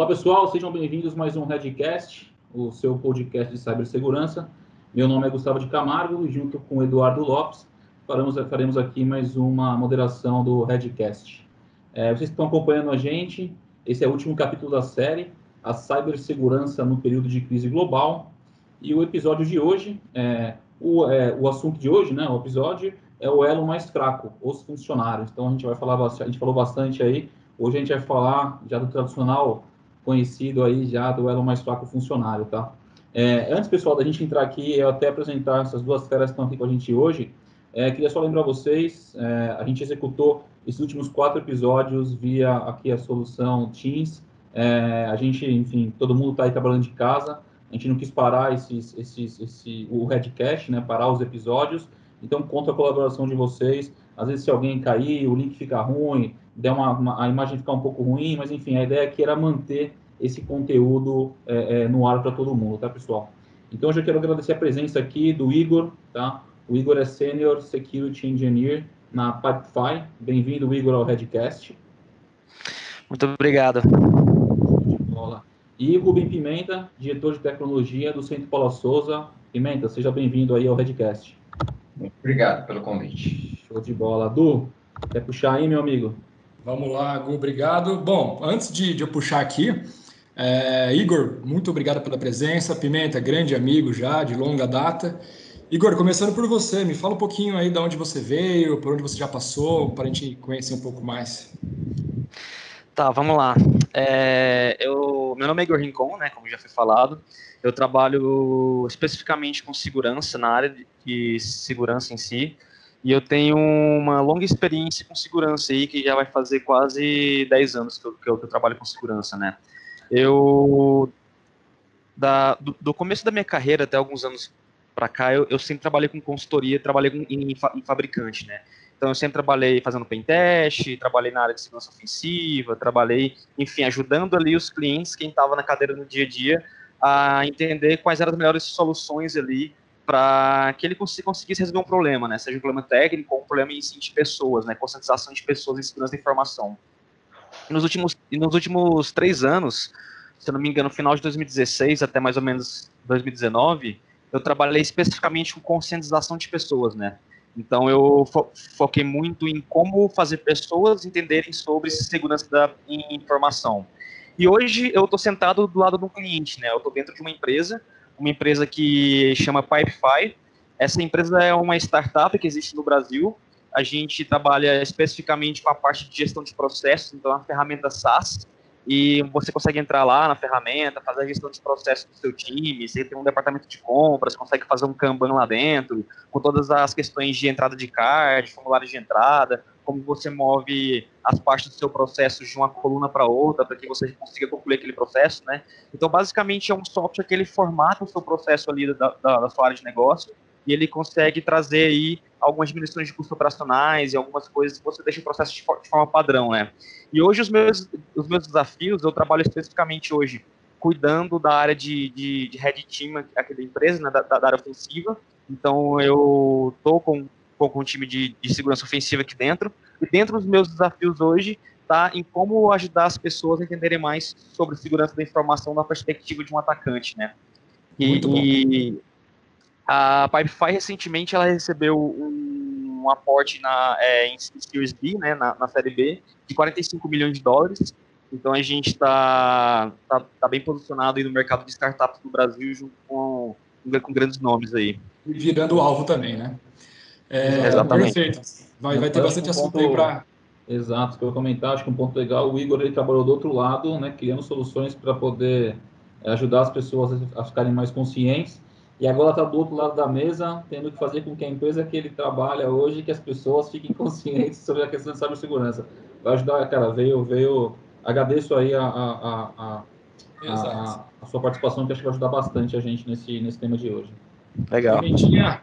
Olá pessoal, sejam bem-vindos mais um Redcast, o seu podcast de cibersegurança. Meu nome é Gustavo de Camargo e junto com Eduardo Lopes faremos, faremos aqui mais uma moderação do Redcast. É, vocês que estão acompanhando a gente, esse é o último capítulo da série, a cibersegurança no período de crise global. E o episódio de hoje, é, o, é, o assunto de hoje, né, o episódio, é o elo mais fraco, os funcionários. Então a gente vai falar, a gente falou bastante aí, hoje a gente vai falar já do tradicional conhecido aí já do elo mais fraco funcionário, tá? É, antes, pessoal, da gente entrar aqui, eu até apresentar essas duas feras que estão aqui com a gente hoje, é, queria só lembrar vocês, é, a gente executou esses últimos quatro episódios via aqui a solução Teams, é, a gente, enfim, todo mundo está aí trabalhando de casa, a gente não quis parar esses, esses, esse, o Redcast, né, parar os episódios, então conta a colaboração de vocês, às vezes se alguém cair, o link fica ruim, der uma, uma, a imagem ficar um pouco ruim, mas enfim, a ideia aqui era manter esse conteúdo é, é, no ar para todo mundo, tá, pessoal? Então, eu já quero agradecer a presença aqui do Igor, tá? O Igor é Senior Security Engineer na Pipefy. Bem-vindo, Igor, ao Redcast. Muito obrigado. E Rubem Pimenta, diretor de tecnologia do Centro Paula Souza. Pimenta, seja bem-vindo aí ao Redcast. Muito obrigado pelo convite. Show de bola. Du, quer puxar aí, meu amigo? Vamos lá, Gu, obrigado. Bom, antes de, de eu puxar aqui, é, Igor, muito obrigado pela presença. Pimenta, grande amigo já, de longa data. Igor, começando por você, me fala um pouquinho aí de onde você veio, por onde você já passou, para a gente conhecer um pouco mais. Tá, vamos lá. É, eu, meu nome é Igor Rincon, né, como já foi falado. Eu trabalho especificamente com segurança, na área de segurança em si. E eu tenho uma longa experiência com segurança aí, que já vai fazer quase 10 anos que eu, que eu, que eu trabalho com segurança, né? Eu, da, do, do, começo da minha carreira até alguns anos para cá, eu, eu, sempre trabalhei com consultoria, trabalhei com, em, em, fabricante, né? Então, eu sempre trabalhei fazendo pen test, trabalhei na área de segurança ofensiva, trabalhei, enfim, ajudando ali os clientes, quem estava na cadeira no dia a dia, a entender quais eram as melhores soluções ali para que ele conseguisse resolver um problema, né? Seja um problema técnico ou um problema em si de pessoas, né? Conscientização de pessoas em segurança da informação. E nos últimos, nos últimos três anos, se eu não me engano, no final de 2016 até mais ou menos 2019, eu trabalhei especificamente com conscientização de pessoas, né? Então eu fo foquei muito em como fazer pessoas entenderem sobre segurança da informação. E hoje eu estou sentado do lado de um cliente, né? Eu estou dentro de uma empresa uma empresa que chama Pipefy. Essa empresa é uma startup que existe no Brasil. A gente trabalha especificamente com a parte de gestão de processos, então uma ferramenta SaaS, e você consegue entrar lá na ferramenta, fazer a gestão de processos do seu time, você tem um departamento de compras, consegue fazer um Kanban lá dentro, com todas as questões de entrada de card, formulário de entrada, como você move as partes do seu processo de uma coluna para outra, para que você consiga concluir aquele processo, né? Então, basicamente, é um software que ele formata o seu processo ali da, da, da sua área de negócio e ele consegue trazer aí algumas diminuições de custos operacionais e algumas coisas que você deixa o processo de, forma padrão, né? E hoje os meus, os meus desafios, eu trabalho especificamente hoje cuidando da área de, de, de head team aqui da empresa, né, da, da área ofensiva. Então eu estou com com um time de, de segurança ofensiva aqui dentro. E dentro dos meus desafios hoje está em como ajudar as pessoas a entenderem mais sobre segurança da informação na perspectiva de um atacante, né? E, e a Pipefy recentemente ela recebeu um, um aporte na é, em Series B, né, na, na, série B, de 45 milhões de dólares. Então a gente está tá, tá, bem posicionado aí no mercado de startups do Brasil junto com, com grandes nomes aí. E virando o alvo também, né? É, Exatamente. Perfeito. Vai, vai ter bastante um assunto ponto, aí para. Exato, que eu comentar, acho que um ponto legal, o Igor ele trabalhou do outro lado, né, criando soluções para poder é, ajudar as pessoas a ficarem mais conscientes. E agora está do outro lado da mesa, tendo que fazer com que a empresa que ele trabalha hoje, que as pessoas fiquem conscientes sobre a questão de cibersegurança. Vai ajudar, cara, veio, veio, agradeço aí a, a, a, a, a sua participação, que acho que vai ajudar bastante a gente nesse, nesse tema de hoje. Legal. Bonitinha.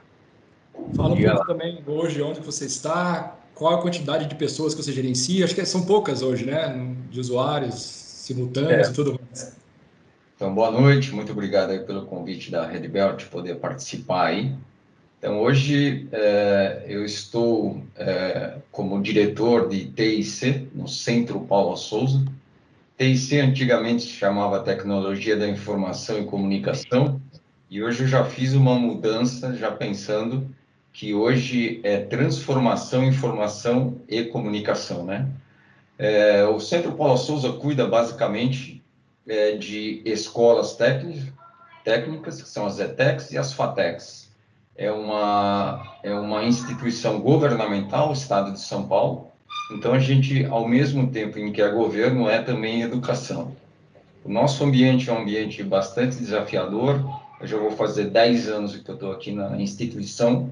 Fala um pouco também hoje onde você está, qual a quantidade de pessoas que você gerencia, acho que são poucas hoje, né? De usuários simultâneos é. e tudo mais. Então, boa noite, muito obrigado aí pelo convite da Red Belt de poder participar aí. Então, hoje é, eu estou é, como diretor de TIC no Centro Paula Souza. TIC antigamente se chamava Tecnologia da Informação e Comunicação, e hoje eu já fiz uma mudança, já pensando que hoje é transformação, informação e comunicação, né? É, o Centro Paulo Souza cuida basicamente é, de escolas técnicas, técnicas, que são as ETECs e as FATECs. É uma, é uma instituição governamental, Estado de São Paulo, então a gente, ao mesmo tempo em que é governo, é também educação. O nosso ambiente é um ambiente bastante desafiador, eu já vou fazer 10 anos que eu estou aqui na instituição,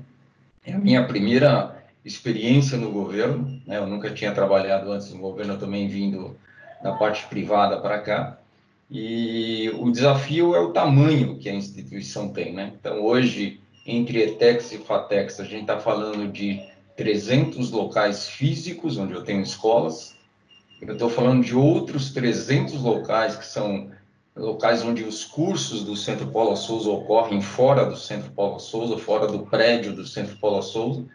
é a minha primeira experiência no governo, né? eu nunca tinha trabalhado antes no governo, eu também vindo da parte privada para cá, e o desafio é o tamanho que a instituição tem, né? Então, hoje, entre ETEX e FATEX, a gente está falando de 300 locais físicos, onde eu tenho escolas, eu estou falando de outros 300 locais que são locais onde os cursos do Centro Paulo Souza ocorrem fora do Centro Paulo Souza, fora do prédio do Centro Paulo Souza.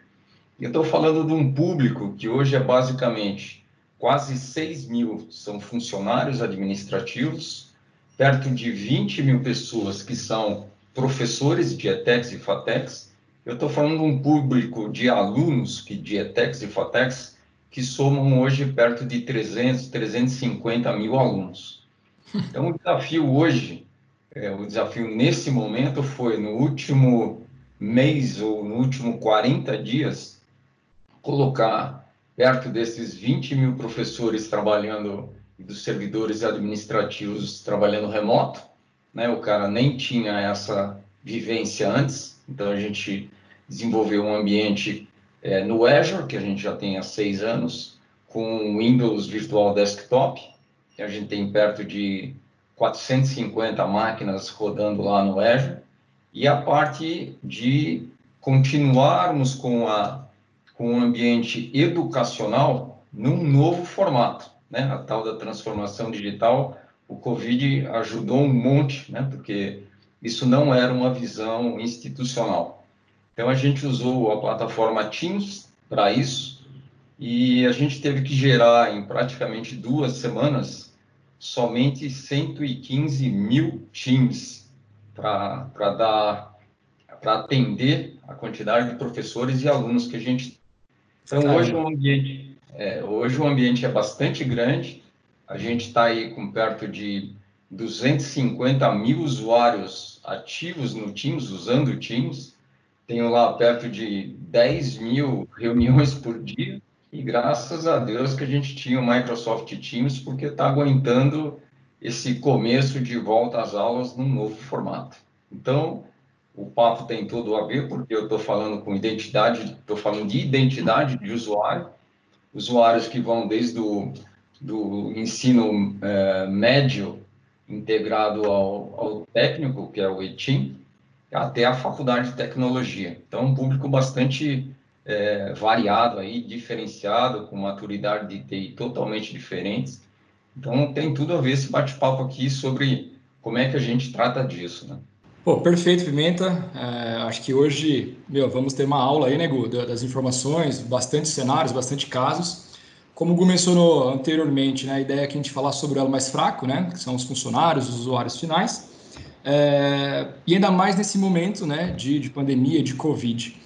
E eu estou falando de um público que hoje é basicamente quase 6 mil são funcionários administrativos, perto de 20 mil pessoas que são professores de ETEX e FATEX. Eu estou falando de um público de alunos que de ETEX e FATEX que somam hoje perto de 300, 350 mil alunos. Então, o desafio hoje, é, o desafio nesse momento foi, no último mês ou no último 40 dias, colocar perto desses 20 mil professores trabalhando, dos servidores administrativos trabalhando remoto, né? O cara nem tinha essa vivência antes, então a gente desenvolveu um ambiente é, no Azure, que a gente já tem há seis anos, com Windows Virtual Desktop, a gente tem perto de 450 máquinas rodando lá no Azure, e a parte de continuarmos com, a, com o ambiente educacional num novo formato, né? A tal da transformação digital, o Covid ajudou um monte, né? Porque isso não era uma visão institucional. Então a gente usou a plataforma Teams para isso e a gente teve que gerar em praticamente duas semanas somente 115 mil times para dar para atender a quantidade de professores e alunos que a gente então Caramba. hoje o ambiente é, hoje o ambiente é bastante grande a gente está aí com perto de 250 mil usuários ativos no Teams usando o Teams tenho lá perto de 10 mil reuniões por dia e graças a Deus que a gente tinha o Microsoft Teams, porque está aguentando esse começo de volta às aulas num novo formato. Então, o papo tem tudo a ver, porque eu estou falando com identidade, estou falando de identidade de usuário, usuários que vão desde o do ensino é, médio integrado ao, ao, técnico, que é o ETIM, até a faculdade de tecnologia. Então, um público bastante é, variado aí, diferenciado, com maturidade de TI totalmente diferentes. Então tem tudo a ver esse bate-papo aqui sobre como é que a gente trata disso, né? Pô, perfeito, Pimenta. É, acho que hoje, meu, vamos ter uma aula aí, né, Gu, das informações, bastante cenários, bastante casos. Como o Gu mencionou anteriormente, né, a ideia é que a gente falar sobre o elo mais fraco, né, que são os funcionários, os usuários finais, é, e ainda mais nesse momento, né, de, de pandemia, de Covid.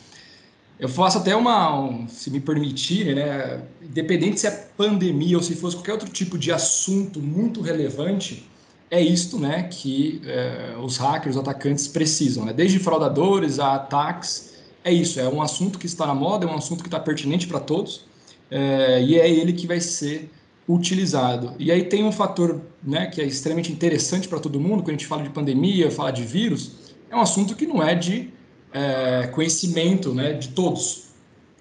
Eu faço até uma, um, se me permitirem, né, independente se é pandemia ou se fosse qualquer outro tipo de assunto muito relevante, é isto, né, que é, os hackers, os atacantes precisam, né? Desde fraudadores a ataques, é isso. É um assunto que está na moda, é um assunto que está pertinente para todos é, e é ele que vai ser utilizado. E aí tem um fator, né, que é extremamente interessante para todo mundo quando a gente fala de pandemia, fala de vírus, é um assunto que não é de é, conhecimento né, de todos.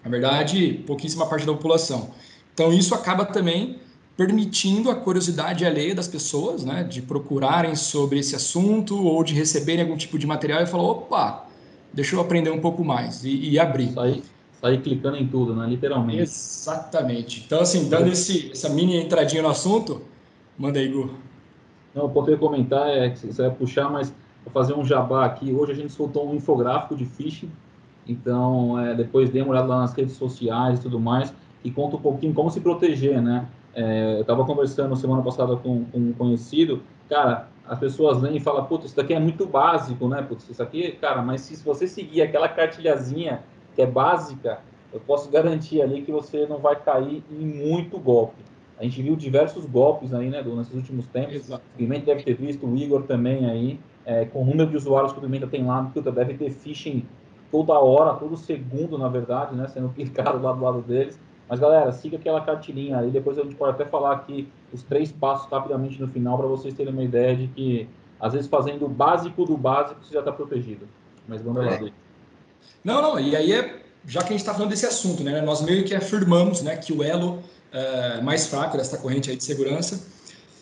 Na verdade, pouquíssima parte da população. Então, isso acaba também permitindo a curiosidade alheia das pessoas, né, de procurarem sobre esse assunto ou de receberem algum tipo de material e falar, opa, deixa eu aprender um pouco mais e, e abrir. Sair, sair clicando em tudo, né, literalmente. Exatamente. Então, assim, dando esse, essa mini entradinha no assunto, manda aí, Gu. Não, eu poderia comentar, é, que você vai puxar, mas Vou fazer um jabá aqui. Hoje a gente soltou um infográfico de phishing. Então, é, depois dê uma olhada lá nas redes sociais e tudo mais, e conta um pouquinho como se proteger, né? É, eu estava conversando semana passada com, com, um conhecido, cara, as pessoas leem e falam, putz, isso daqui é muito básico, né? Putz, isso aqui, cara, mas se você seguir aquela cartilhazinha que é básica, eu posso garantir ali que você não vai cair em muito golpe. A gente viu diversos golpes aí, né, do, nesses últimos tempos. Exato. O Pimenta deve ter visto, o Igor também aí, é, com o número de usuários que o Pimenta tem lá, puta, deve ter phishing toda hora, todo segundo, na verdade, né, sendo clicado lá do lado deles. Mas, galera, siga aquela cartilinha aí. Depois a gente pode até falar aqui os três passos rapidamente no final para vocês terem uma ideia de que, às vezes, fazendo o básico do básico, você já está protegido. Mas vamos lá. É. Não, não, e aí é, já que a gente está falando desse assunto, né? Nós meio que afirmamos né, que o elo é, mais fraco dessa corrente aí de segurança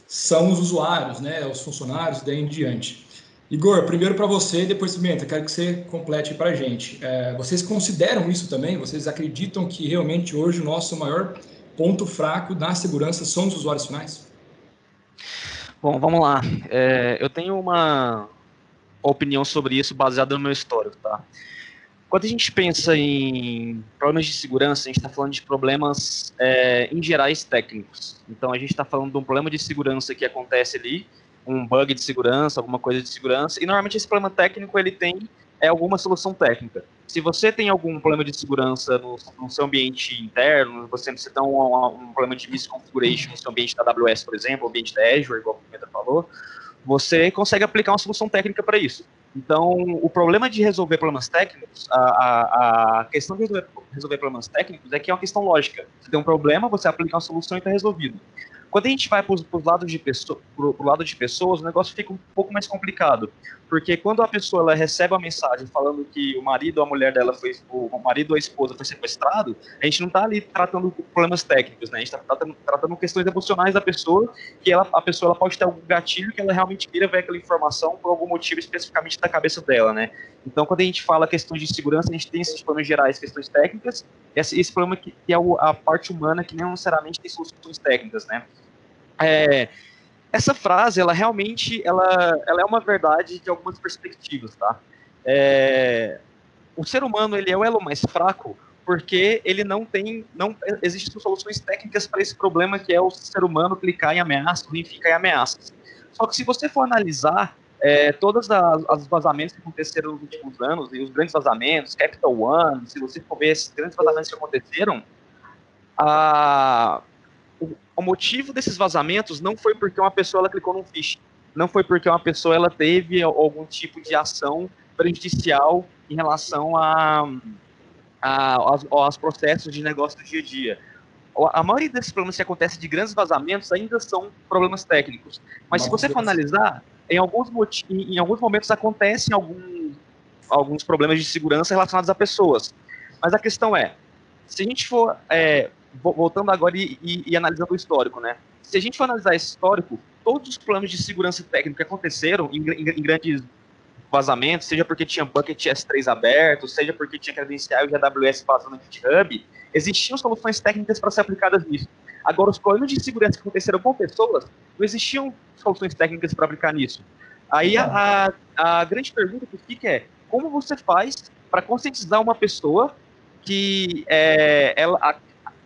são os usuários, né? Os funcionários, daí em diante. Igor, primeiro para você, depois Pimenta, quero que você complete para a gente. É, vocês consideram isso também? Vocês acreditam que realmente hoje o nosso maior ponto fraco na segurança são os usuários finais? Bom, vamos lá. É, eu tenho uma opinião sobre isso baseada no meu histórico, tá? Quando a gente pensa em problemas de segurança, a gente está falando de problemas é, em gerais técnicos. Então, a gente está falando de um problema de segurança que acontece ali um bug de segurança, alguma coisa de segurança, e normalmente esse problema técnico ele tem é alguma solução técnica. Se você tem algum problema de segurança no, no seu ambiente interno, você ter um, um, problema de misconfiguration no seu ambiente da AWS, por exemplo, ambiente da Azure, igual o Pedro falou, você consegue aplicar uma solução técnica para isso. Então, o problema de resolver problemas técnicos, a, a, a questão de resolver, resolver, problemas técnicos é que é uma questão lógica. Você tem um problema, você aplica uma solução e está resolvido. Quando a gente vai para o lado, de lado de pessoas, o negócio fica um pouco mais complicado. Porque quando a pessoa ela recebe uma mensagem falando que o marido ou a mulher dela foi, o marido ou a esposa foi sequestrado, a gente não está ali tratando problemas técnicos, né? A gente está tratando, tratando, questões emocionais da pessoa, que ela, a pessoa ela pode ter algum gatilho que ela realmente queira ver aquela informação por algum motivo especificamente da cabeça dela, né? Então, quando a gente fala questões de segurança, a gente tem esses problemas gerais, questões técnicas, esse, esse problema que, que é a parte humana que não necessariamente tem soluções técnicas, né? É, essa frase, ela realmente, ela, ela é uma verdade de algumas perspectivas, tá? É, o ser humano, ele é o elo mais fraco porque ele não tem, não existem soluções técnicas para esse problema que é o ser humano clicar em ameaças, ficar em ameaças. Só que se você for analisar é, todos os vazamentos que aconteceram nos últimos anos, e os grandes vazamentos, Capital One, se você for ver esses grandes vazamentos que aconteceram, a, o motivo desses vazamentos não foi porque uma pessoa ela clicou num phishing, não foi porque uma pessoa ela teve algum tipo de ação prejudicial em relação a, a, aos, aos processos de negócio do dia a dia. A maioria desses problemas que acontecem de grandes vazamentos ainda são problemas técnicos. Mas Nossa, se você for analisar, em alguns, em alguns momentos acontecem alguns, alguns problemas de segurança relacionados a pessoas. Mas a questão é, se a gente for é, voltando agora e, e, e, analisando o histórico, né? Se a gente for analisar histórico, todos os planos de segurança técnica que aconteceram em, em, em grandes vazamentos, seja porque tinha bucket S3 aberto, seja porque tinha credenciais de AWS vazando no GitHub, existiam soluções técnicas para ser aplicadas nisso. Agora, os problemas de segurança que aconteceram com pessoas, não existiam soluções técnicas para aplicar nisso. Aí a, a, a grande pergunta que fica é, como você faz para conscientizar uma pessoa que é, ela, a,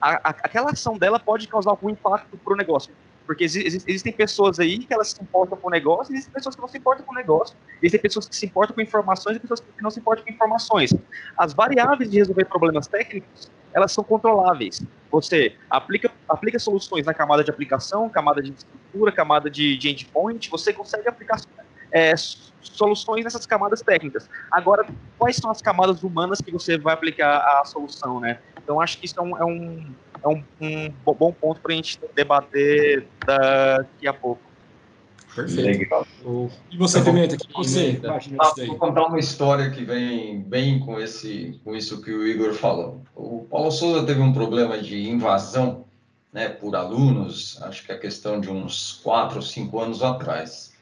a, aquela ação dela pode causar algum impacto para o negócio. Porque existem pessoas aí que elas se importam com o negócio, existem pessoas que não se importam com o negócio, existem pessoas que se importam com informações e pessoas que não se importam com informações. As variáveis de resolver problemas técnicos, elas são controláveis. Você aplica, aplica soluções na camada de aplicação, camada de estrutura, camada de, de endpoint, você consegue aplicar é, soluções nessas camadas técnicas. Agora, quais são as camadas humanas que você vai aplicar a solução, né? Então, acho que isso é um, é um, é um, um bom ponto para a gente debater daqui a pouco. Perfeito. Legal. E você, Pimenta, que você ah, Vou contar uma história que vem bem com, esse, com isso que o Igor falou. O Paulo Souza teve um problema de invasão né, por alunos, acho que é questão de uns quatro ou cinco anos atrás.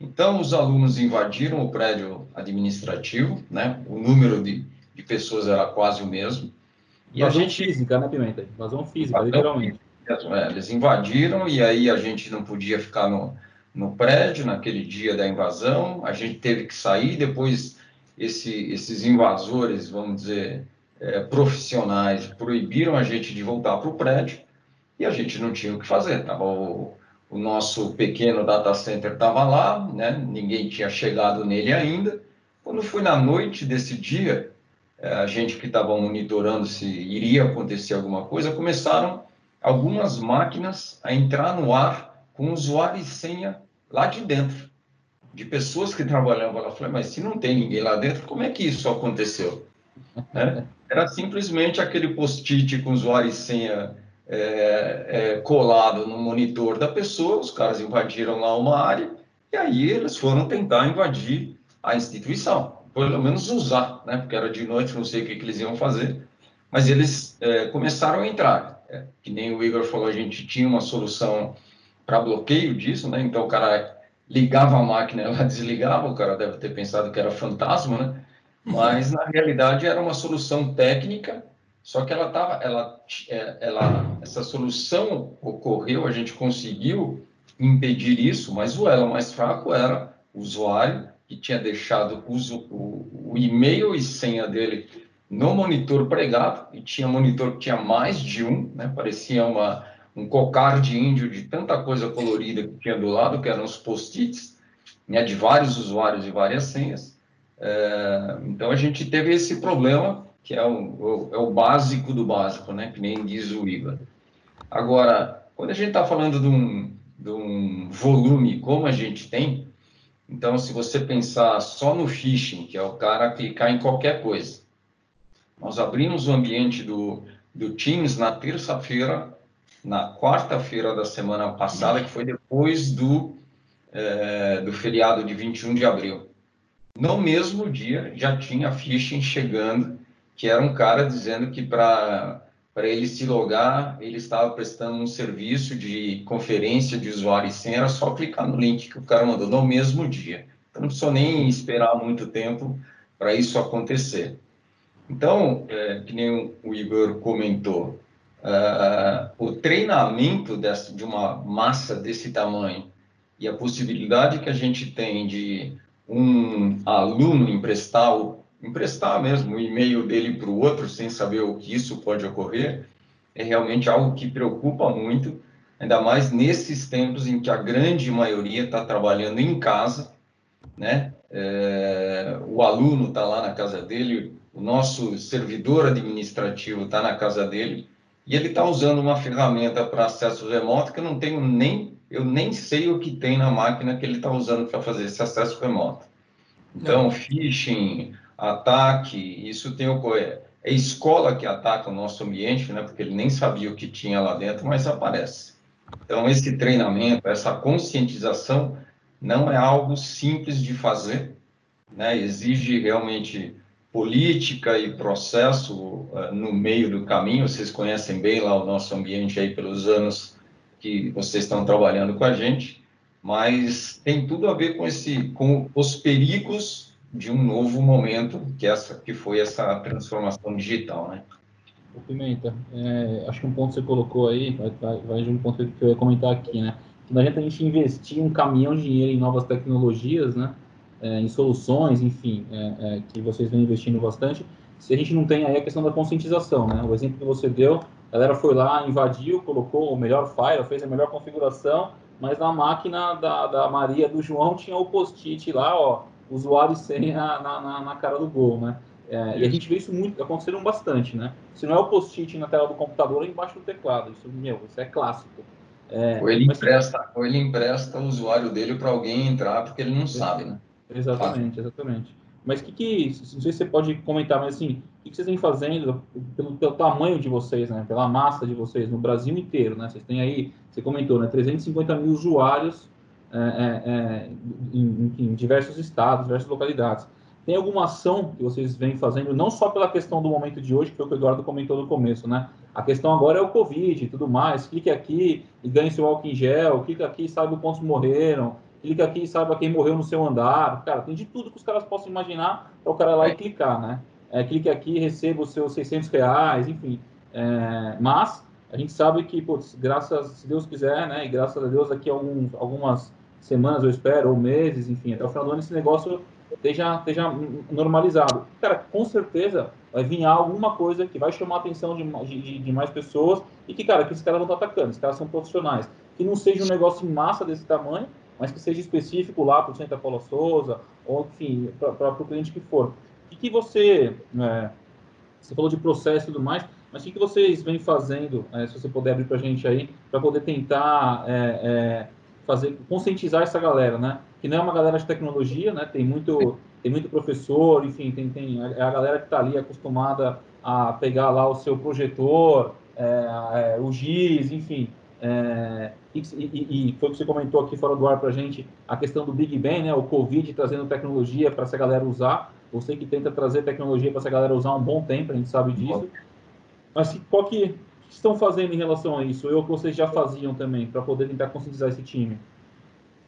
Então, os alunos invadiram o prédio administrativo, né, o número de, de pessoas era quase o mesmo, e a gente... física, né, Pimenta? Invasão física, literalmente. É, eles invadiram e aí a gente não podia ficar no, no prédio naquele dia da invasão, a gente teve que sair, depois esse, esses invasores, vamos dizer, é, profissionais, proibiram a gente de voltar para o prédio, e a gente não tinha o que fazer. Tava o, o nosso pequeno data center estava lá, né? ninguém tinha chegado nele ainda. Quando foi na noite desse dia, é, a gente que estava monitorando se iria acontecer alguma coisa, começaram algumas máquinas a entrar no ar com usuário e senha lá de dentro, de pessoas que trabalhavam lá. Falei, mas se não tem ninguém lá dentro, como é que isso aconteceu? Né? Era simplesmente aquele post-it com usuário e senha é, é, colado no monitor da pessoa, os caras invadiram lá uma área e aí eles foram tentar invadir a instituição, pelo menos usar, né? Porque era de noite, não sei o que, que eles iam fazer, mas eles é, começaram a entrar. É, que nem o Igor falou, a gente tinha uma solução para bloqueio disso, né? Então o cara ligava a máquina, ela desligava, o cara deve ter pensado que era fantasma, né? Mas na realidade era uma solução técnica só que ela estava, ela, é, ela, essa solução ocorreu, a gente conseguiu impedir isso, mas o elo mais fraco era o usuário que tinha deixado o, o, o e-mail e senha dele no monitor pregado, e tinha monitor que tinha mais de um, né? parecia uma, um cocar de índio de tanta coisa colorida que tinha do lado, que eram os post-its, né? de vários usuários e várias senhas. É, então a gente teve esse problema que é o, é o básico do básico, né? Que nem diz o IVA. Agora, quando a gente está falando de um, de um volume como a gente tem, então, se você pensar só no phishing, que é o cara clicar em qualquer coisa, nós abrimos o ambiente do, do Teams na terça-feira, na quarta-feira da semana passada, que foi depois do, é, do feriado de 21 de abril. No mesmo dia, já tinha phishing chegando que era um cara dizendo que para para ele se logar, ele estava prestando um serviço de conferência de usuário e senha, era só clicar no link que o cara mandou no mesmo dia. Então, não precisou nem esperar muito tempo para isso acontecer. Então, é, que nem o Igor comentou, uh, o treinamento dessa, de uma massa desse tamanho e a possibilidade que a gente tem de um aluno emprestar emprestar mesmo o e-mail dele para o outro sem saber o que isso pode ocorrer, é realmente algo que preocupa muito, ainda mais nesses tempos em que a grande maioria está trabalhando em casa, né? É, o aluno está lá na casa dele, o nosso servidor administrativo está na casa dele e ele está usando uma ferramenta para acesso remoto que eu não tenho nem, eu nem sei o que tem na máquina que ele está usando para fazer esse acesso remoto. Então, phishing, ataque, isso tem ocorrido. É escola que ataca o nosso ambiente, né, porque ele nem sabia o que tinha lá dentro, mas aparece. Então, esse treinamento, essa conscientização, não é algo simples de fazer, né, exige realmente política e processo uh, no meio do caminho. Vocês conhecem bem lá o nosso ambiente aí pelos anos que vocês estão trabalhando com a gente, mas tem tudo a ver com esse, com os perigos de um novo momento que essa que foi essa transformação digital, né? O Pimenta, é, acho que um ponto que você colocou aí vai, vai, vai de um ponto que eu ia comentar aqui, né? Que não adianta a gente investir um caminhão de dinheiro em novas tecnologias, né? É, em soluções, enfim, é, é, que vocês vêm investindo bastante, se a gente não tem aí a questão da conscientização, né? O exemplo que você deu, a galera foi lá, invadiu, colocou o melhor file, fez a melhor configuração, mas na máquina da, da Maria do João tinha o post-it lá, ó, usuário e senha na, na, na cara do gol, né? É, e a gente vê isso muito, acontecendo bastante, né? Se não é o post-it na tela do computador, é embaixo do teclado. Isso, meu, isso é clássico. É, ou, ele mas... empresta, ou ele empresta o usuário dele para alguém entrar porque ele não sabe, né? Exatamente, exatamente. Mas o que, que, não sei se você pode comentar, mas assim, o que, vocês vêm fazendo pelo, pelo, tamanho de vocês, né? Pela massa de vocês no Brasil inteiro, né? Vocês têm aí, você comentou, né? 350 mil usuários é, é, é, em, em, diversos estados, diversas localidades. Tem alguma ação que vocês vêm fazendo, não só pela questão do momento de hoje, que foi o que o Eduardo comentou no começo, né? A questão agora é o Covid e tudo mais. Clique aqui e ganhe seu álcool em gel, clique aqui e saiba quantos morreram, clique aqui e saiba quem morreu no seu andar. Cara, tem de tudo que os caras possam imaginar para o cara lá e clicar, né? É, clique aqui e receba os seus 600 reais, enfim. É, mas a gente sabe que, putz, graças, se Deus quiser, né? E graças a Deus, daqui a alguns, algumas semanas, eu espero, ou meses, enfim, até o final do ano esse negócio esteja, esteja normalizado. Cara, com certeza vai vir alguma coisa que vai chamar a atenção de, de, de mais pessoas e que, cara, que esses caras vão estar atacando, esses caras são profissionais. Que não seja um negócio em massa desse tamanho, mas que seja específico lá para o Centro Paula Souza, ou enfim, para o cliente que for. O que, você, é, você falou de processo e tudo mais, mas o que, que vocês vêm fazendo, é, se você puder abrir para a gente aí, para poder tentar é, é, fazer, conscientizar essa galera, né? Que não é uma galera de tecnologia, né? Tem muito, tem muito professor, enfim, tem, tem é a galera que está ali acostumada a pegar lá o seu projetor, é, é, o giz, enfim, é, e, e, e, foi o que você comentou aqui fora do ar para a gente, a questão do Big Bang, né, o Covid trazendo tecnologia para essa galera usar. Você que tenta trazer tecnologia para essa galera usar um bom tempo, a gente sabe disso. Mas qual que estão fazendo em relação a isso? Ou que vocês já faziam também, para poder tentar conscientizar esse time?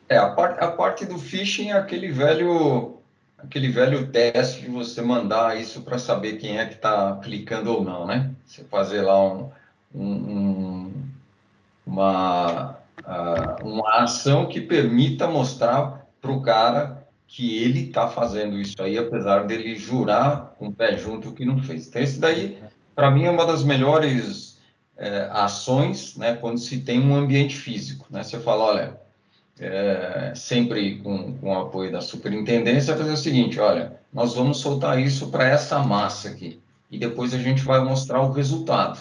É, a parte, a parte do phishing é aquele velho, aquele velho teste de você mandar isso para saber quem é que está clicando ou não, né? Você fazer lá um, um uma, uma ação que permita mostrar para o cara que ele está fazendo isso aí, apesar dele jurar com o pé junto que não fez. Então, esse daí, para mim, é uma das melhores é, ações, né, quando se tem um ambiente físico, né? Você fala, olha, é, sempre com, com o apoio da superintendência, fazer o seguinte, olha, nós vamos soltar isso para essa massa aqui, e depois a gente vai mostrar o resultado.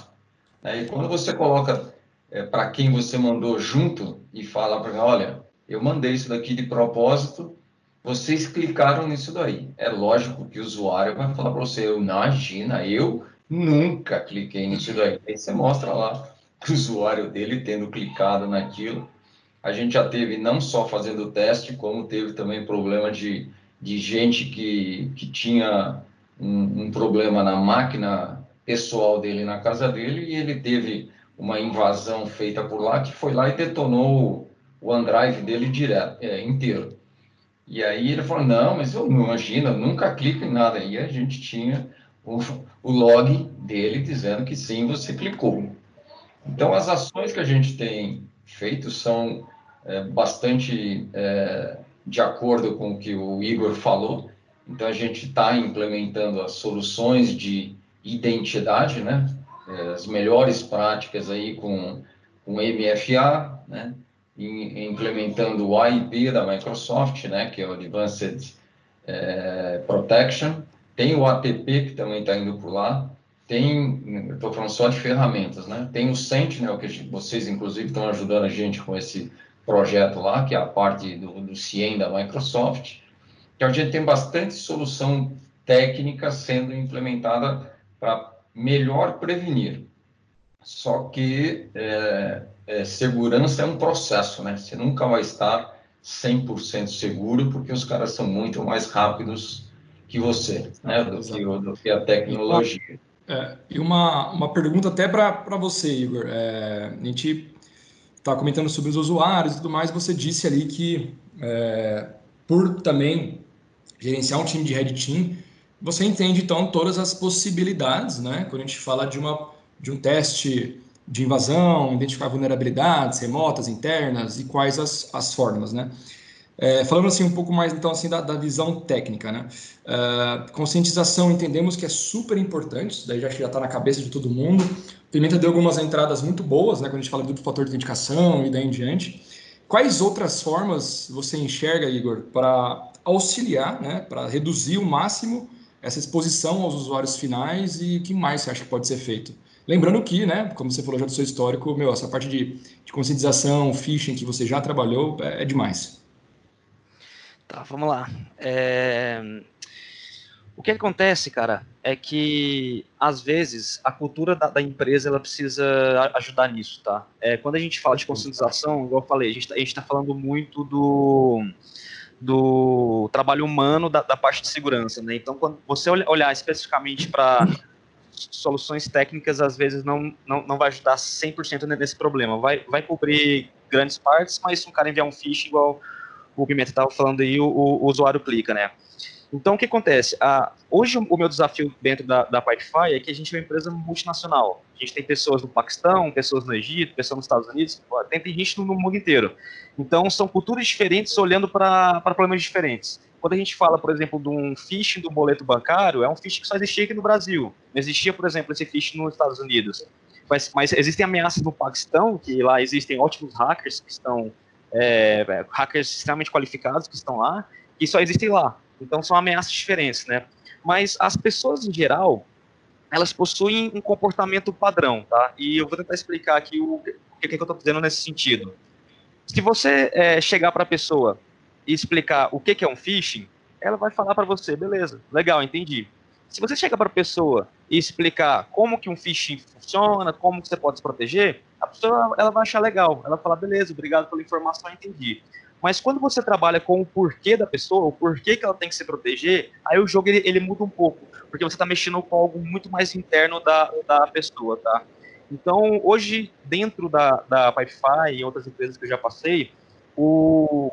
Né? E quando você coloca é, para quem você mandou junto e fala para olha, eu mandei isso daqui de propósito, vocês clicaram nisso daí. É lógico que o usuário vai falar para você, imagina, eu nunca cliquei nisso daí. Aí você mostra lá o usuário dele tendo clicado naquilo. A gente já teve não só fazendo o teste, como teve também problema de, de gente que, que tinha um, um problema na máquina pessoal dele na casa dele e ele teve uma invasão feita por lá que foi lá e detonou o OneDrive dele direto, é, inteiro. E aí ele falou, não, mas eu não imagino, eu nunca clico em nada. E a gente tinha o, o log dele dizendo que sim, você clicou. Então, as ações que a gente tem feito são é, bastante é, de acordo com o que o Igor falou. Então, a gente está implementando as soluções de identidade, né? É, as melhores práticas aí com, com MFA, né? E, implementando o AIP da Microsoft, né? Que é o Advanced é, Protection. Tem o ATP, que também está indo por lá. Tem, estou falando só de ferramentas, né? Tem o Sentinel, que vocês, inclusive, estão ajudando a gente com esse projeto lá, que é a parte do, do CIEM da Microsoft. Que a gente tem bastante solução técnica sendo implementada para melhor prevenir. Só que é, é, segurança é um processo, né? Você nunca vai estar 100% seguro, porque os caras são muito mais rápidos que você, né? Do que, do que a tecnologia. É, e uma, uma pergunta até para você, Igor. É, a gente está comentando sobre os usuários e tudo mais, você disse ali que é, por também gerenciar um time de Red Team, você entende então todas as possibilidades, né? Quando a gente fala de uma de um teste de invasão, identificar vulnerabilidades remotas, internas e quais as, as formas, né? É, falando assim um pouco mais então assim da, da visão técnica, né? Uh, conscientização entendemos que é super importante, isso daí já está na cabeça de todo mundo. Pimenta deu algumas entradas muito boas, né? Quando a gente fala do fator de identificação e daí em diante. Quais outras formas você enxerga, Igor, para auxiliar, né? Para reduzir o máximo essa exposição aos usuários finais e o que mais você acha que pode ser feito? Lembrando que, né, como você falou já do seu histórico, meu, essa parte de, de conscientização, phishing que você já trabalhou é, é demais. Tá, vamos lá. É... O que acontece, cara, é que às vezes a cultura da, da empresa ela precisa ajudar nisso, tá? É, quando a gente fala de conscientização, igual eu falei, a gente está tá falando muito do do trabalho humano da, da, parte de segurança, né? Então, quando você olhar especificamente para soluções técnicas, às vezes não, não, não vai ajudar 100% nesse problema. Vai, vai cobrir grandes partes, mas se um cara enviar um phishing, igual o Pimenta estava falando aí, o, o, usuário clica, né? Então, o que acontece? Ah, hoje, o meu desafio dentro da, da Pipefy é que a gente é uma empresa multinacional. A gente tem pessoas no Paquistão, pessoas no Egito, pessoas nos Estados Unidos, tem gente no mundo inteiro. Então, são culturas diferentes olhando para problemas diferentes. quando a gente fala, por exemplo, de um phishing do boleto bancário, é um phishing que só existia aqui no Brasil. Não existia, por exemplo, esse phishing nos Estados Unidos. Mas, mas existem ameaças no Paquistão, que lá existem ótimos hackers que estão é, hackers extremamente qualificados que estão lá, que só existem lá. Então são ameaças diferentes, né? Mas as pessoas em geral, elas possuem um comportamento padrão, tá? E eu vou tentar explicar aqui o, o que, que eu estou dizendo nesse sentido. Se você é, chegar para a pessoa e explicar o que, que é um phishing, ela vai falar para você, beleza, legal, entendi. Se você chega para a pessoa e explicar como que um phishing funciona, como que você pode se proteger, a pessoa ela vai achar legal. Ela fala, beleza, obrigado pela informação, entendi. Mas quando você trabalha com o porquê da pessoa, o porquê que ela tem que se proteger, aí o jogo ele, ele muda um pouco, porque você está mexendo com algo muito mais interno da, da pessoa, tá? Então, hoje, dentro da, da Pipefy e outras empresas que eu já passei, o,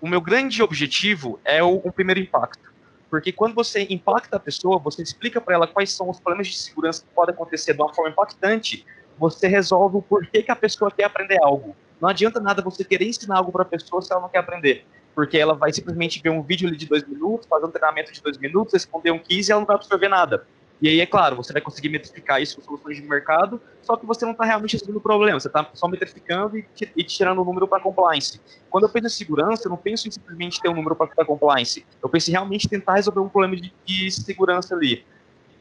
o meu grande objetivo é o, o primeiro impacto. Porque quando você impacta a pessoa, você explica para ela quais são os problemas de segurança que podem acontecer de uma forma impactante, você resolve o porquê que a pessoa quer aprender algo. Não adianta nada você querer ensinar algo para a pessoa se ela não quer aprender. Porque ela vai simplesmente ver um vídeo de dois minutos, fazer um treinamento de dois minutos, responder um quiz e ela não vai absorver nada. E aí, é claro, você vai conseguir metrificar isso com soluções de mercado, só que você não está realmente resolvendo o problema, você está só metrificando e, e tirando o número para compliance. Quando eu penso em segurança, eu não penso em simplesmente ter um número para compliance, eu penso em realmente tentar resolver um problema de, de segurança ali.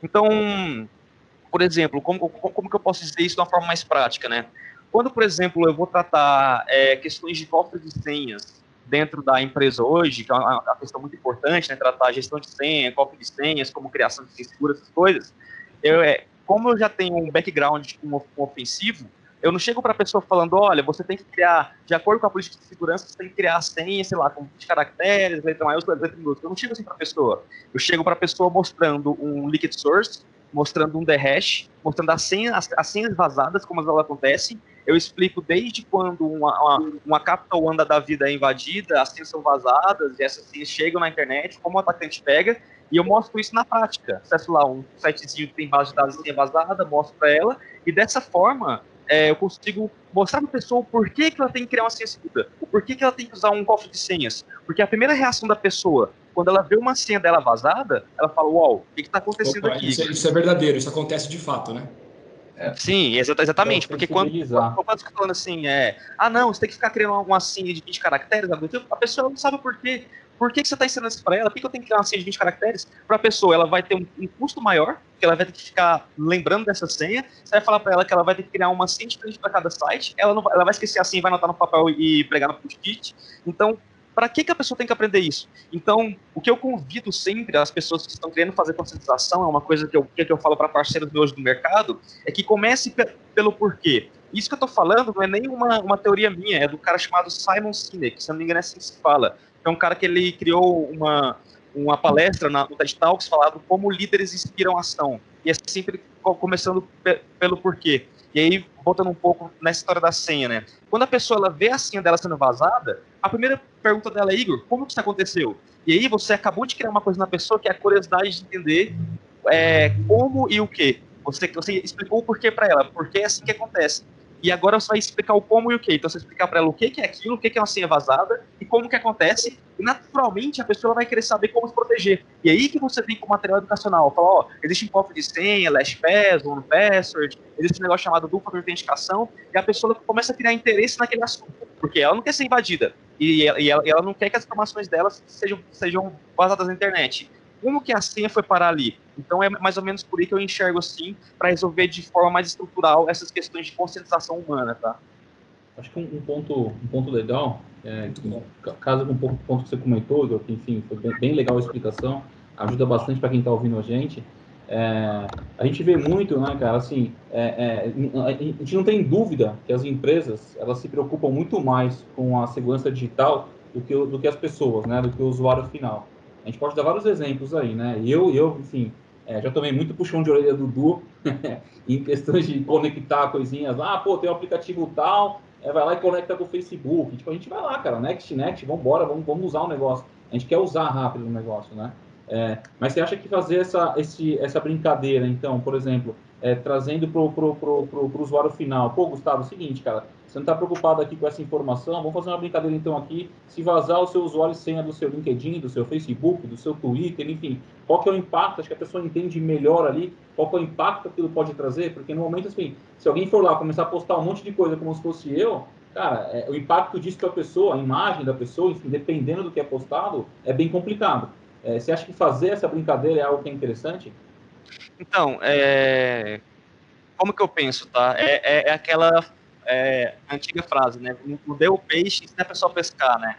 Então, por exemplo, como, como que eu posso dizer isso de uma forma mais prática, né? Quando, por exemplo, eu vou tratar é, questões de cofre de senhas dentro da empresa hoje, que é uma, uma questão muito importante, né, tratar a gestão de senha, cofre de senhas, como criação de senhas seguras, essas coisas, eu, é, como eu já tenho um background um, um ofensivo, eu não chego para a pessoa falando, olha, você tem que criar, de acordo com a política de segurança, você tem que criar a senha, sei lá, com 20 caracteres, letra maiúscula, letra minúscula. Eu não chego assim para a pessoa. Eu chego para a pessoa mostrando um liquid source, mostrando um hash, mostrando as senhas, as, as senhas vazadas, como elas acontecem. Eu explico desde quando uma, uma, uma capital anda da vida é invadida, as senhas são vazadas, e essas senhas chegam na internet, como o atacante pega, e eu mostro isso na prática. Acesso lá um sitezinho que tem base de dados senha vazada, mostro para ela, e dessa forma é, eu consigo mostrar para a pessoa o porquê que ela tem que criar uma senha segura, o porquê que ela tem que usar um cofre de senhas. Porque a primeira reação da pessoa quando ela vê uma senha dela vazada, ela fala, uau, o que está acontecendo Opa, aqui? Isso, é, isso, é verdadeiro, isso acontece de fato, né? É. Sim, exatamente, porque quando, quando eu falando assim, é, ah não, você tem que ficar criando uma senha de 20 caracteres, a pessoa não sabe por quê. Por que, que você está ensinando isso para ela? Por que, que eu tenho que criar uma senha de 20 caracteres? Para a pessoa, ela vai ter um, um, custo maior, porque ela vai ter que ficar lembrando dessa senha. Você vai falar para ela que ela vai ter que criar uma senha diferente para cada site. Ela, não vai, ela vai esquecer a senha, vai anotar no papel e pregar no post-it. Então, para que, que a pessoa tem que aprender isso? Então, o que eu convido sempre as pessoas que estão querendo fazer conscientização, é uma coisa que eu, que eu falo para parceiros meus do mercado, é que comece pelo porquê. Isso que eu estou falando não é nem uma, uma teoria minha, é do cara chamado Simon Sinek, se não me engano é assim que se fala. É um cara que ele criou uma, uma palestra na, no TED Talks falando como líderes inspiram ação. E é sempre começando pelo porquê. E aí, voltando um pouco nessa história da senha, né? Quando a pessoa ela vê a senha dela sendo vazada, a primeira pergunta dela é, Igor, como que isso aconteceu? E aí você acabou de criar uma coisa na pessoa que é a curiosidade de entender é, como e o que. Você, você explicou o porquê para ela, porque é assim que acontece. E agora você vai explicar o como e o que. Então você vai explicar para ela o que, é aquilo, o que, é uma senha vazada e como que acontece. E naturalmente a pessoa vai querer saber como se proteger. E aí que você vem com o material educacional. Fala, ó, existe um cofre de senha, LastPass, One Password, existe um negócio chamado dupla de autenticação, e a pessoa começa a criar interesse naquele assunto. Porque ela não quer ser invadida. E ela, e ela, não quer que as informações dela sejam, sejam vazadas na internet como que a senha foi parar ali. Então é mais ou menos por aí que eu enxergo assim, para resolver de forma mais estrutural essas questões de conscientização humana, tá? Acho que um, um ponto, um ponto legal, é, casa com um pouco do ponto que você comentou, que enfim, foi bem, bem legal a explicação, ajuda bastante para quem está ouvindo a gente. É, a gente vê muito, né, cara, assim, é, é, a gente não tem dúvida que as empresas, elas se preocupam muito mais com a segurança digital do que, do que as pessoas, né, do que o usuário final. A gente pode dar vários exemplos aí, né? Eu, eu enfim, é, já tomei muito puxão de orelha do Du em questões de conectar coisinhas. Ah, pô, tem um aplicativo tal, é, vai lá e conecta com o Facebook. Tipo, a gente vai lá, cara, NextNet, vamos embora, vamos, vamos usar o negócio. A gente quer usar rápido o negócio, né? É, mas você acha que fazer essa, esse, essa brincadeira, então, por exemplo, é, trazendo para o usuário final. Pô, Gustavo, é o seguinte, cara, você não está preocupado aqui com essa informação? Vamos fazer uma brincadeira então aqui. Se vazar o seu usuário e senha do seu LinkedIn, do seu Facebook, do seu Twitter, enfim, qual que é o impacto? Acho que a pessoa entende melhor ali qual que é o impacto que aquilo pode trazer, porque no momento, assim, se alguém for lá começar a postar um monte de coisa como se fosse eu, cara, é, o impacto disso para a pessoa, a imagem da pessoa, enfim, dependendo do que é postado, é bem complicado. É, você acha que fazer essa brincadeira é algo que é interessante? Então, é... como que eu penso, tá? É, é, é aquela é, antiga frase, né? Não deu peixe, ensina a pessoa a pescar, né?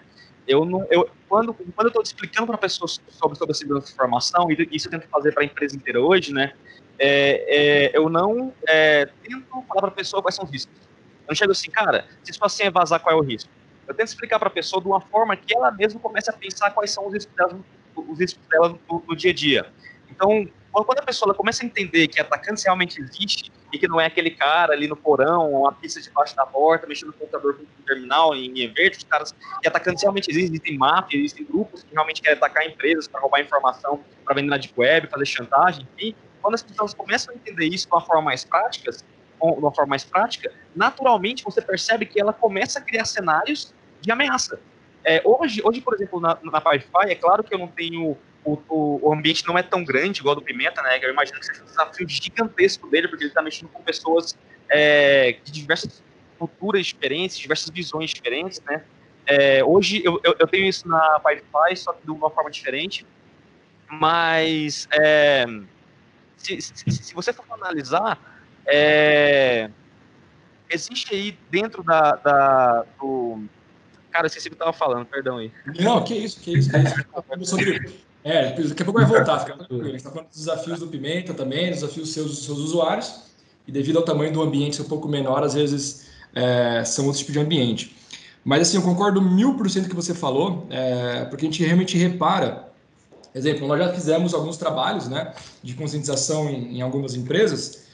Eu não, eu, quando, quando eu estou explicando para a pessoa sobre, sobre a segurança de informação, e isso eu tento fazer para a empresa inteira hoje, né? É, é, eu não é, tento falar para a pessoa quais são os riscos. Eu não chego assim, cara, se isso assim é vazar, qual é o risco? Eu tento explicar para a pessoa de uma forma que ela mesma comece a pensar quais são os riscos dela, os riscos dela no, no dia a dia. Então, quando a pessoa começa a entender que atacante realmente existe e que não é aquele cara ali no porão, uma pista debaixo da porta, mexendo no computador com um terminal em verde, os caras que atacantes realmente existem, existem máfias, existem grupos que realmente querem atacar empresas para roubar informação para vender na deep web, fazer chantagem, enfim. Quando as pessoas começam a entender isso de uma forma mais prática, de uma forma mais prática, naturalmente você percebe que ela começa a criar cenários de ameaça. É, hoje, hoje, por exemplo, na, na Wi-Fi, é claro que eu não tenho o, o, o, ambiente não é tão grande igual do Pimenta, né? Eu imagino que seja um desafio gigantesco dele, porque ele está mexendo com pessoas é, de diversas culturas diferentes, diversas visões diferentes, né? É, hoje eu, eu, eu, tenho isso na Wi-Fi, só que de uma forma diferente, mas é, se, se, se, você for analisar, é, existe aí dentro da, da do, Cara, esqueci o que eu tava falando, perdão aí. Não, que isso, que isso, que isso. sobre é, daqui a pouco vai voltar, fica tranquilo. A gente está falando dos desafios do Pimenta também, dos desafios dos seus, seus usuários, e devido ao tamanho do ambiente ser um pouco menor, às vezes é, são outros tipos de ambiente. Mas assim, eu concordo mil por cento que você falou, é, porque a gente realmente repara. Exemplo, nós já fizemos alguns trabalhos né, de conscientização em, em algumas empresas,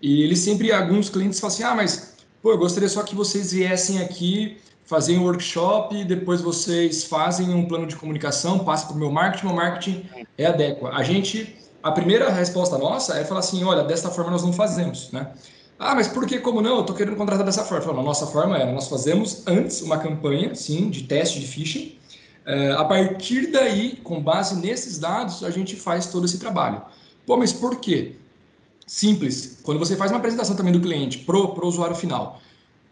e eles sempre, alguns clientes falam assim: ah, mas pô, eu gostaria só que vocês viessem aqui fazem um workshop, depois vocês fazem um plano de comunicação, passa para o meu marketing, meu marketing é adequa. A gente, a primeira resposta nossa é falar assim, olha, desta forma nós não fazemos, né? Ah, mas por que, como não? Eu estou querendo contratar dessa forma. Falo, nossa forma é, nós fazemos antes uma campanha, sim, de teste de phishing. É, a partir daí, com base nesses dados, a gente faz todo esse trabalho. Pô, mas por quê? Simples. Quando você faz uma apresentação também do cliente pro, pro usuário final,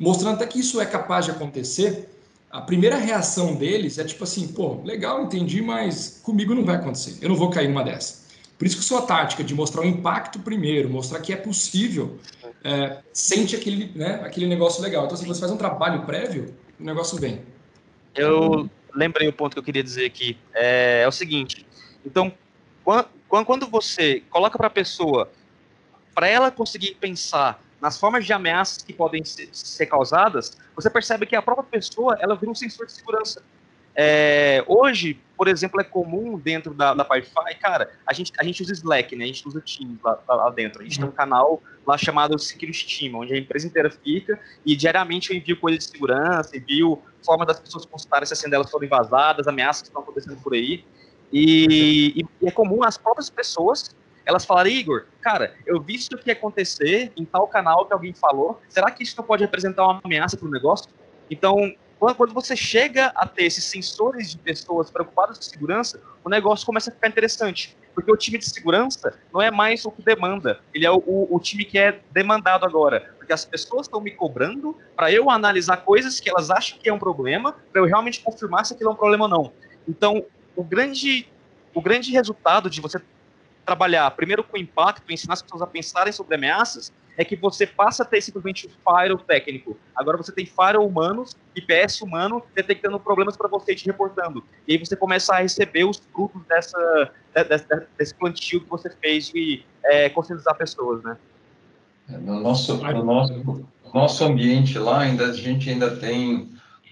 mostrando até que isso é capaz de acontecer, a primeira reação deles é tipo assim, pô, legal, entendi, mas comigo não vai acontecer, eu não vou cair numa dessa. Por isso que sua tática de mostrar o impacto primeiro, mostrar que é possível, é, sente aquele, né, aquele negócio legal. Então, se você faz um trabalho prévio, o negócio vem. Eu lembrei o ponto que eu queria dizer aqui. É, é o seguinte, então, quando, quando você coloca para a pessoa, para ela conseguir pensar nas formas de ameaças que podem ser, ser, causadas, você percebe que a própria pessoa ela vira um sensor de segurança. É, hoje, por exemplo, é comum dentro da, da Wi-Fi, cara, a gente, a gente usa Slack, né? A gente usa Teams lá, lá dentro. A gente uhum. tem um canal lá chamado Security Team, onde a empresa inteira fica e diariamente eu envio coisas de segurança, envio forma das pessoas consultarem se a senha delas foram vazadas, ameaças que estão acontecendo por aí. E, e é comum as próprias pessoas elas falaram, Igor, cara, eu vi isso aqui acontecer em tal canal que alguém falou, será que isso não pode representar uma ameaça para o negócio? Então, quando você chega a ter esses sensores de pessoas preocupadas com segurança, o negócio começa a ficar interessante. Porque o time de segurança não é mais o que demanda, ele é o, o, o time que é demandado agora. Porque as pessoas estão me cobrando para eu analisar coisas que elas acham que é um problema, para eu realmente confirmar se aquilo é um problema ou não. Então, o grande, o grande resultado de você trabalhar primeiro com impacto, ensinar as pessoas a pensarem sobre ameaças, é que você passa a ter simplesmente firewall técnico. Agora você tem firewall humanos, IPS humano, detectando problemas para você e te reportando. E aí você começa a receber os frutos dessa, desse, desse plantio que você fez de é, conscientizar pessoas, né? É, no nosso, no nosso, nosso ambiente lá, ainda, a gente ainda tem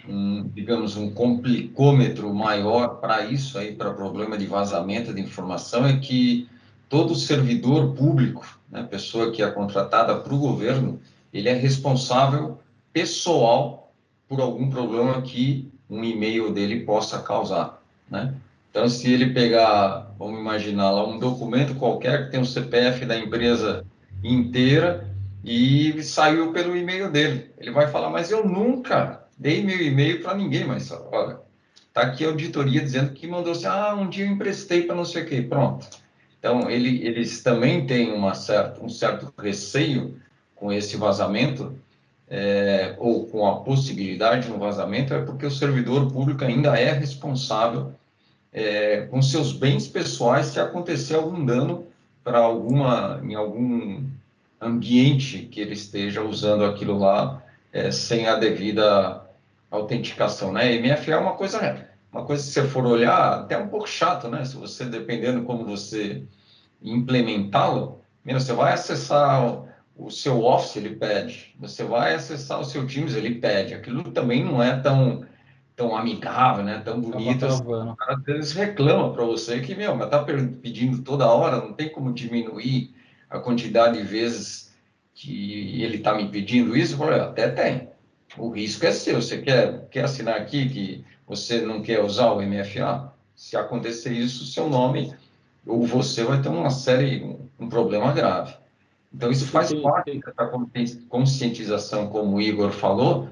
um, digamos, um complicômetro maior para isso aí, para problema de vazamento de informação, é que todo servidor público, né, pessoa que é contratada para o governo, ele é responsável pessoal por algum problema que um e-mail dele possa causar, né? Então, se ele pegar, vamos imaginar lá, um documento qualquer que tem o CPF da empresa inteira e saiu pelo e-mail dele. Ele vai falar, mas eu nunca dei meu e-mail para ninguém, mas olha, tá aqui a auditoria dizendo que mandou assim, ah, um dia eu emprestei para não sei o quê, pronto. Então, ele, eles também têm uma certa, um certo receio com esse vazamento, é, ou com a possibilidade de um vazamento, é porque o servidor público ainda é responsável é, com seus bens pessoais se acontecer algum dano para alguma, em algum ambiente que ele esteja usando aquilo lá é, sem a devida autenticação, né? MFA é uma coisa, uma coisa se você for olhar, até um pouco chato, né? Se você, dependendo como você implementá-lo, você vai acessar o seu Office, ele pede. Você vai acessar o seu Teams, ele pede. Aquilo também não é tão tão amigável, né? Tão bonito. Assim. O cara às vezes reclama para você que, meu, mas tá pedindo toda hora, não tem como diminuir a quantidade de vezes que ele está me pedindo isso? Eu falei, até tem. O risco é seu. Você quer, quer assinar aqui que você não quer usar o MFA? Se acontecer isso, seu nome ou você vai ter uma série, um, um problema grave. Então, isso faz parte da conscientização, como o Igor falou.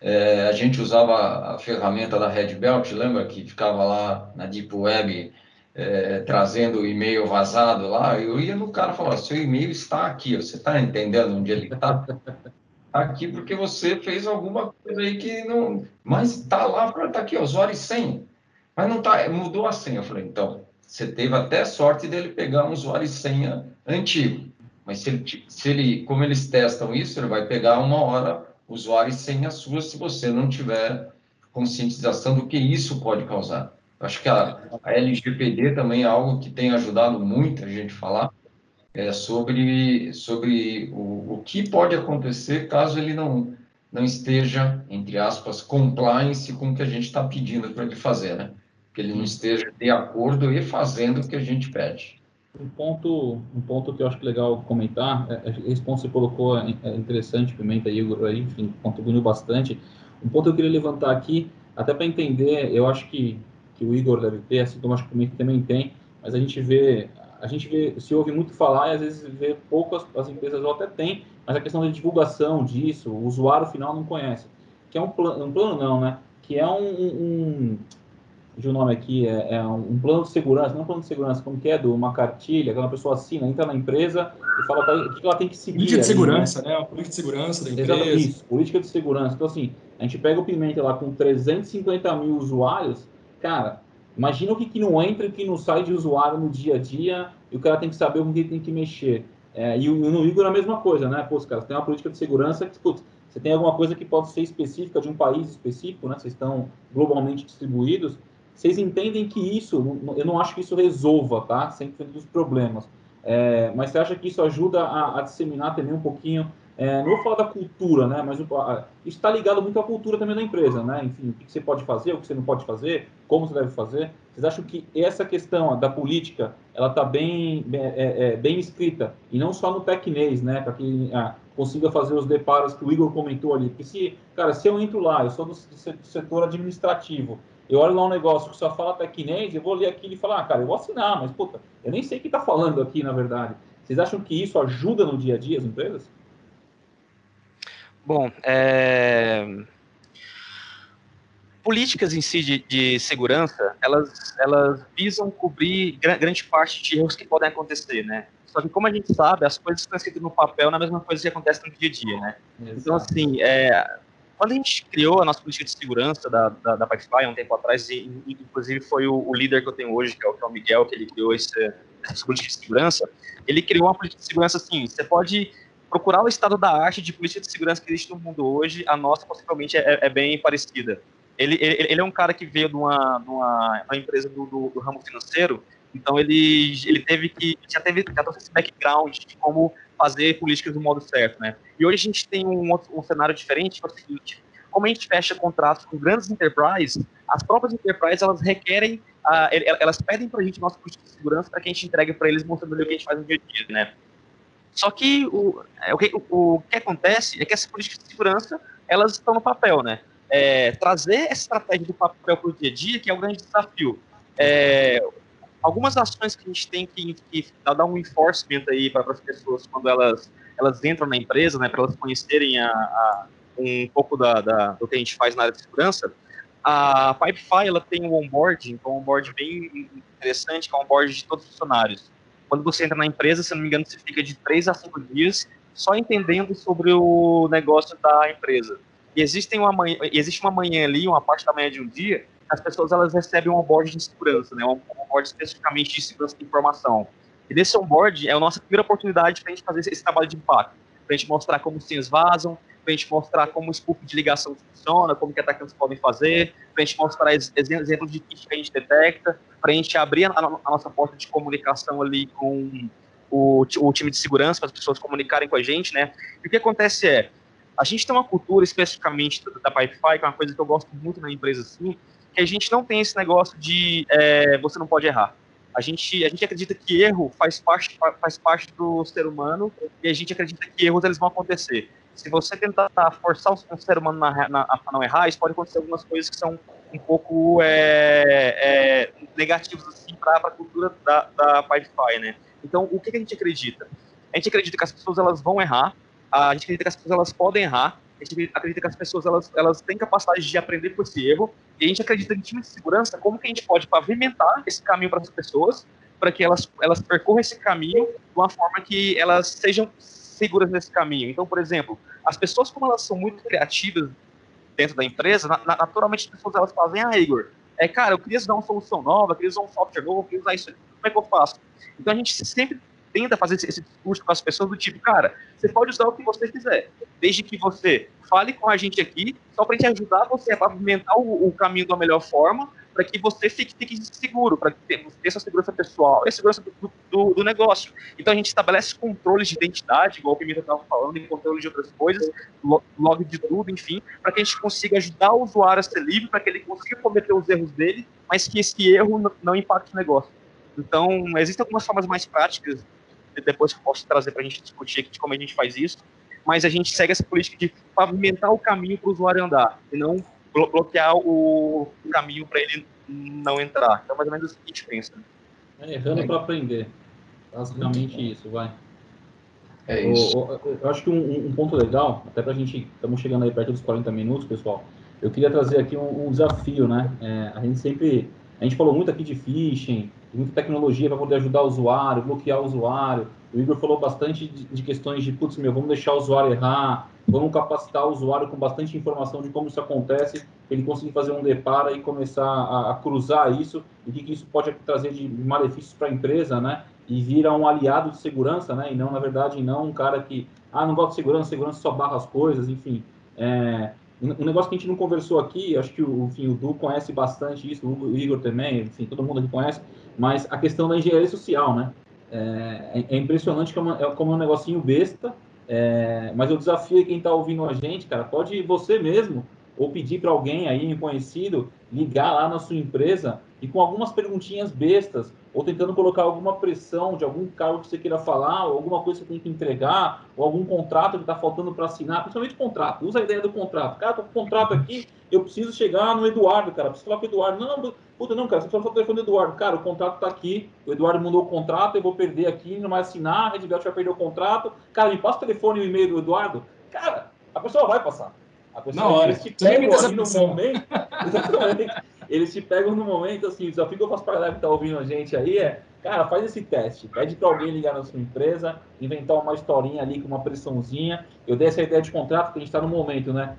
É, a gente usava a ferramenta da Red Belt, lembra que ficava lá na Deep Web é, trazendo o e-mail vazado lá? Eu ia no cara e falava: seu e-mail está aqui, você está entendendo onde ele está? aqui porque você fez alguma coisa aí que não. Mas está lá, está aqui, usuário e senha. Mas não está, mudou a senha. Eu falei: então, você teve até sorte dele pegar um usuário e senha antigo. Mas se ele, se ele, como eles testam isso, ele vai pegar uma hora usuário e senha sua se você não tiver conscientização do que isso pode causar. Acho que a, a LGPD também é algo que tem ajudado muito a gente falar é, sobre, sobre o, o que pode acontecer caso ele não, não esteja, entre aspas, compliance com o que a gente está pedindo para ele fazer, né? Que ele não esteja de acordo e fazendo o que a gente pede. Um ponto, um ponto que eu acho legal comentar, é, é, esse ponto que você colocou é, é interessante, Pimenta Igor, enfim, contribuiu bastante. Um ponto que eu queria levantar aqui, até para entender, eu acho que, que o Igor deve ter, assim como acho que o Pimenta também tem, mas a gente vê, a gente vê, se ouve muito falar e às vezes vê poucas, as empresas ou até tem, mas a questão da divulgação disso, o usuário final não conhece. Que é um plano, um plano não, né? Que é um, um de o nome aqui, é, é, um plano de segurança, não um plano de segurança, como que é, de uma cartilha, que uma pessoa assina, entra na empresa e fala pra, o que ela tem que seguir. Política de segurança, né? né? política de segurança da empresa. Exatamente, isso, política de segurança. Então, assim, a gente pega o Pimenta lá com 350 mil usuários, cara, imagina o que, que não entra e o que não sai de usuário no dia a dia, e o cara tem que saber com que tem que mexer. É, e no Igor é a mesma coisa, né? Pô, cara, tem uma política de segurança que, putz, você tem alguma coisa que pode ser específica de um país específico, né? Vocês estão globalmente distribuídos, vocês entendem que isso, eu não acho que isso resolva, tá? Sempre dos problemas. É, mas você acha que isso ajuda a, a disseminar também um pouquinho, é, não vou falar da cultura, né? Mas está ligado muito à cultura também da empresa, né? Enfim, o que você pode fazer, o que você não pode fazer, como você deve fazer. Vocês acham que essa questão da política, ela está bem, é, é, bem escrita, e não só no tecnês, né? Para que ah, consiga fazer os deparos que o Igor comentou ali. Porque se, cara, se eu entro lá, eu sou do, do setor administrativo, eu olho lá um negócio que só fala tecnês, eu vou ler aquilo e falar, ah, cara, eu vou assinar, mas, puta, eu nem sei o que está falando aqui, na verdade. Vocês acham que isso ajuda no dia a dia as empresas? Bom, é... políticas em si de, de, segurança, elas, elas visam cobrir grande parte de erros que podem acontecer, né? Só que, como a gente sabe, as coisas estão escritas no papel na mesma coisa que acontece no dia a dia, né? Exato. Então, assim, é, quando a gente criou a nossa política de segurança da, da, da Pipefy, um tempo atrás, e, inclusive foi o, o, líder que eu tenho hoje, que é o, que é o Miguel, que ele criou esse, essa política de segurança, ele criou uma política de segurança assim, você pode procurar o estado da arte de política de segurança que existe no mundo hoje, a nossa possivelmente é, é bem parecida. Ele, ele, ele, é um cara que veio de uma, de uma, uma empresa do, do, do, ramo financeiro, então ele, ele teve que, já teve, já esse background de como fazer políticas do modo certo, né? E hoje a gente tem um, um cenário diferente, que é o seguinte, como a gente fecha contratos com grandes enterprises, as próprias enterprises, elas requerem, uh, elas pedem para a gente nossa política de segurança para que a gente entregue para eles, mostrando o que a gente faz no dia a dia, né? Só que o, é, o, que, o, o que acontece é que essas políticas de segurança, elas estão no papel, né? É, trazer essa estratégia do papel para o dia a dia, que é o grande desafio. É, algumas ações que a gente tem que, que dar um enforcement aí para as pessoas quando elas, elas entram na empresa, né, para elas conhecerem a, a, um pouco da, da, do que a gente faz na área de segurança. A Pipefy ela tem um onboard, então um onboard bem interessante, que é um onboard de todos os funcionários. Quando você entra na empresa, se não me engano, você fica de 3 a 5 dias só entendendo sobre o negócio da empresa. E existe uma manhã, existe uma manhã ali, uma parte da manhã de um dia, as pessoas elas recebem um onboard de segurança, né? Um onboard especificamente de segurança de informação. E nesse onboard é a nossa primeira oportunidade para a gente fazer esse trabalho de impacto, para a gente mostrar como os vazam, para a gente mostrar como o spoof de ligação funciona, como que atacantes podem fazer, para a gente mostrar exemplos de que a gente detecta, para a gente abrir a, a, nossa porta de comunicação ali com o, o time de segurança, para as pessoas comunicarem com a gente, né? E o que acontece é, a gente tem uma cultura especificamente da Pipefy, que é uma coisa que eu gosto muito na empresa, assim, que a gente não tem esse negócio de é, você não pode errar. A gente, a gente acredita que erro faz parte, faz parte do ser humano e a gente acredita que erros eles vão acontecer. Se você tentar forçar um ser humano na, na, a não errar, isso pode acontecer algumas coisas que são um pouco é, é, negativas assim, para a cultura da, da Pipefy, né? Então, o que a gente acredita? A gente acredita que as pessoas elas vão errar, a gente acredita que as pessoas elas podem errar, a gente acredita que as pessoas elas, elas têm capacidade de aprender com esse erro, e a gente acredita em time de segurança, como que a gente pode pavimentar esse caminho para as pessoas, para que elas, elas percorram esse caminho de uma forma que elas sejam seguras nesse caminho. Então, por exemplo, as pessoas, como elas são muito criativas dentro da empresa, naturalmente as pessoas elas fazem, ah, Igor, é, cara, eu queria usar uma solução nova, eu queria usar um software novo, eu queria usar isso, como é que eu faço? Então a gente sempre tenta fazer esse, esse discurso com as pessoas do tipo, cara, você pode usar o que você quiser, desde que você fale com a gente aqui, só para gente ajudar você a pavimentar o, o caminho da melhor forma, para que você fique, fique seguro, para ter, ter sua segurança pessoal e a segurança do, do, do, negócio. Então a gente estabelece controles de identidade, igual o Pimenta estava falando, e controle de outras coisas, log de tudo, enfim, para que a gente consiga ajudar o usuário a ser livre, para que ele consiga cometer os erros dele, mas que esse erro não, não impacte o negócio. Então, existem algumas formas mais práticas, depois que eu posso trazer para a gente discutir aqui de como a gente faz isso, mas a gente segue essa política de pavimentar o caminho para o usuário andar, e não bloquear o caminho para ele não entrar. Então, mais ou menos o que a gente pensa. É, errando para aprender. Basicamente isso, vai. É isso. Eu, eu acho que um, um, ponto legal, até para a gente, estamos chegando aí perto dos 40 minutos, pessoal, eu queria trazer aqui um, um desafio, né? É, a gente sempre, a gente falou muito aqui de phishing, muita tecnologia para poder ajudar o usuário, bloquear o usuário. O Igor falou bastante de, de questões de, putz, meu, vamos deixar o usuário errar, vamos capacitar o usuário com bastante informação de como isso acontece, ele conseguir fazer um depara e começar a, a cruzar isso, e que isso pode trazer de malefícios para a empresa, né? E vira um aliado de segurança, né? E não, na verdade, não um cara que, ah, não gosta de segurança, segurança só barra as coisas, enfim. É, um negócio que a gente não conversou aqui, acho que o, enfim, o Du conhece bastante isso, o Igor também, enfim, todo mundo aqui conhece, mas a questão da engenharia social, né? É, é impressionante como é, como é um negocinho besta, é, mas eu desafio quem está ouvindo a gente, cara, pode você mesmo, ou pedir para alguém aí, um conhecido, ligar lá na sua empresa e com algumas perguntinhas bestas, ou tentando colocar alguma pressão de algum cargo que você queira falar, ou alguma coisa que você tem que entregar, ou algum contrato que está faltando para assinar, principalmente contrato. Usa a ideia do contrato. Cara, tô com um contrato aqui, eu preciso chegar no Eduardo, cara. Preciso falar com o Eduardo. Não, puta, não, cara, você precisa falar o telefone do Eduardo. Cara, o contrato está aqui, o Eduardo mandou o contrato, eu vou perder aqui, não vai assinar, a Red Belt vai perder o contrato. Cara, me passa o telefone e o e-mail do Eduardo. Cara, a pessoa vai passar. A pessoa, Na hora. Pegam ali no momento. eles te pegam no momento, assim, desafio que eu faço para a galera que tá ouvindo a gente aí é, cara, faz esse teste. Pede para alguém ligar na sua empresa, inventar uma historinha ali com uma pressãozinha. Eu dei essa ideia de contrato, que a gente está no momento, né?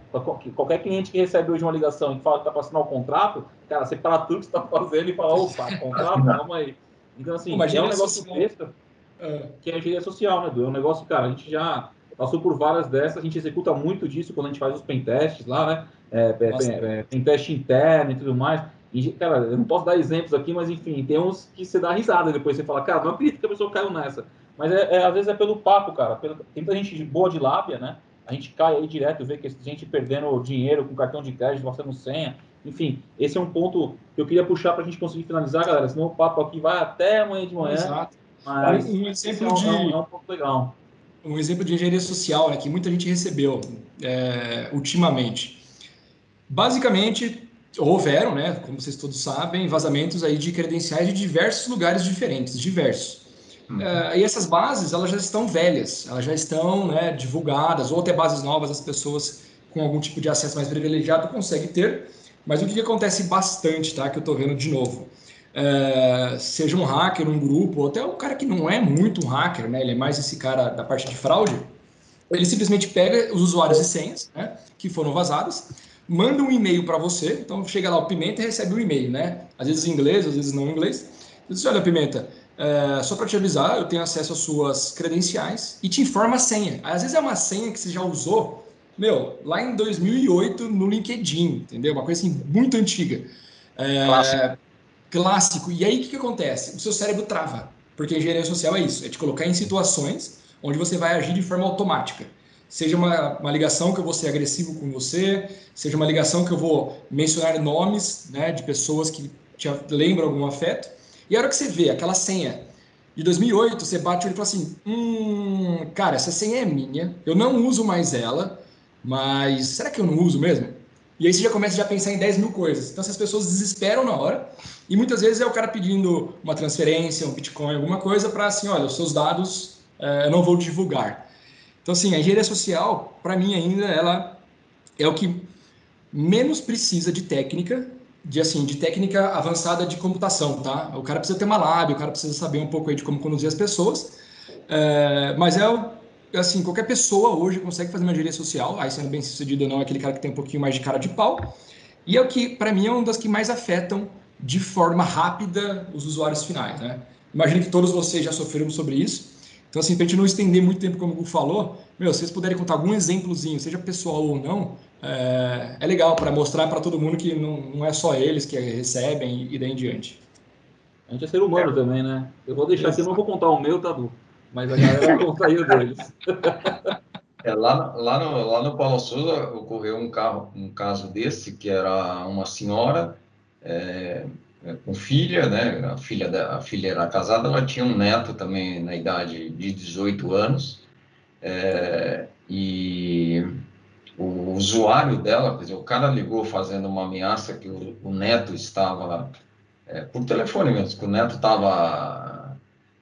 Qualquer cliente que recebe hoje uma ligação e fala que está para assinar o contrato, cara, você para tudo que você está fazendo e fala, opa, contrato, calma aí. Então, assim, é um negócio besta, é. que é a engenharia social, né, Du? É um negócio, cara, a gente já passou por várias dessas, a gente executa muito disso quando a gente faz os pentests lá, né? É, é, tem teste interno e tudo mais. E, cara, eu não posso dar exemplos aqui, mas enfim, tem uns que você dá risada depois, você fala, cara, não acredito que a pessoa caiu nessa. Mas é, é às vezes é pelo papo, cara. Pelo, tem muita gente boa de lábia, né? A gente cai aí direto, vê que gente perdendo dinheiro com cartão de crédito, gastando senha. Enfim, esse é um ponto que eu queria puxar para a gente conseguir finalizar, galera. Senão o papo aqui vai até amanhã de manhã. Exato. Mas um exemplo é um, de... é, um, é um ponto legal um exemplo de engenharia social né, que muita gente recebeu é, ultimamente. Basicamente, houveram, né, como vocês todos sabem, vazamentos aí de credenciais de diversos lugares diferentes, diversos. Uhum. Uh, e essas bases, elas já estão velhas, elas já estão né, divulgadas, ou até bases novas, as pessoas com algum tipo de acesso mais privilegiado conseguem ter. Mas o que, que acontece bastante, tá, que eu estou vendo de novo? Uh, seja um hacker, um grupo, ou até um cara que não é muito um hacker, né, ele é mais esse cara da parte de fraude, ele simplesmente pega os usuários e senhas né, que foram vazadas, manda um e-mail para você. Então chega lá o Pimenta e recebe um e-mail, né? Às vezes em inglês, às vezes não em inglês. Diz, olha, Pimenta, é, só para te avisar, eu tenho acesso às suas credenciais e te informa a senha. Às vezes é uma senha que você já usou, meu, lá em 2008 no LinkedIn, entendeu? Uma coisa assim muito antiga. É, clássico. Clássico. E aí o que, que acontece? O seu cérebro trava, porque engenharia social é isso, é te colocar em situações onde você vai agir de forma automática seja uma, uma ligação que eu vou ser agressivo com você, seja uma ligação que eu vou mencionar nomes né, de pessoas que te lembram algum afeto. E a hora que você vê aquela senha de 2008, você bate e fala assim: hum, cara, essa senha é minha, eu não uso mais ela, mas será que eu não uso mesmo? E aí você já começa já a pensar em 10 mil coisas. Então essas pessoas desesperam na hora, e muitas vezes é o cara pedindo uma transferência, um Bitcoin, alguma coisa, para assim: olha, os seus dados eh, eu não vou divulgar. Então, assim, a engenharia social, para mim ainda, ela é o que menos precisa de técnica, de assim, de técnica avançada de computação, tá? O cara precisa ter uma lábia, o cara precisa saber um pouco aí de como conduzir as pessoas, é, mas é assim, qualquer pessoa hoje consegue fazer uma engenharia social, aí sendo bem sucedido ou não, é aquele cara que tem um pouquinho mais de cara de pau, e é o que, para mim, é uma das que mais afetam de forma rápida os usuários finais, né? Imagino que todos vocês já sofreram sobre isso, então, assim, para a gente não estender muito tempo, como o Gu falou, meu, se vocês puderem contar algum exemplozinho, seja pessoal ou não, é, é legal para mostrar para todo mundo que não, não é só eles que recebem e daí em diante. A gente é ser humano é. também, né? Eu vou deixar, eu não vou contar o meu, Tadu, mas a galera vai contar aí o deles. É, lá, lá, no, lá no Paulo Souza ocorreu um, carro, um caso desse, que era uma senhora é, é, com filha, né? A filha, da, a filha era casada, ela tinha um neto também na idade de 18 anos. É, e o usuário dela, quer dizer, o cara ligou fazendo uma ameaça que o, o neto estava, é, por telefone mesmo, que o neto estava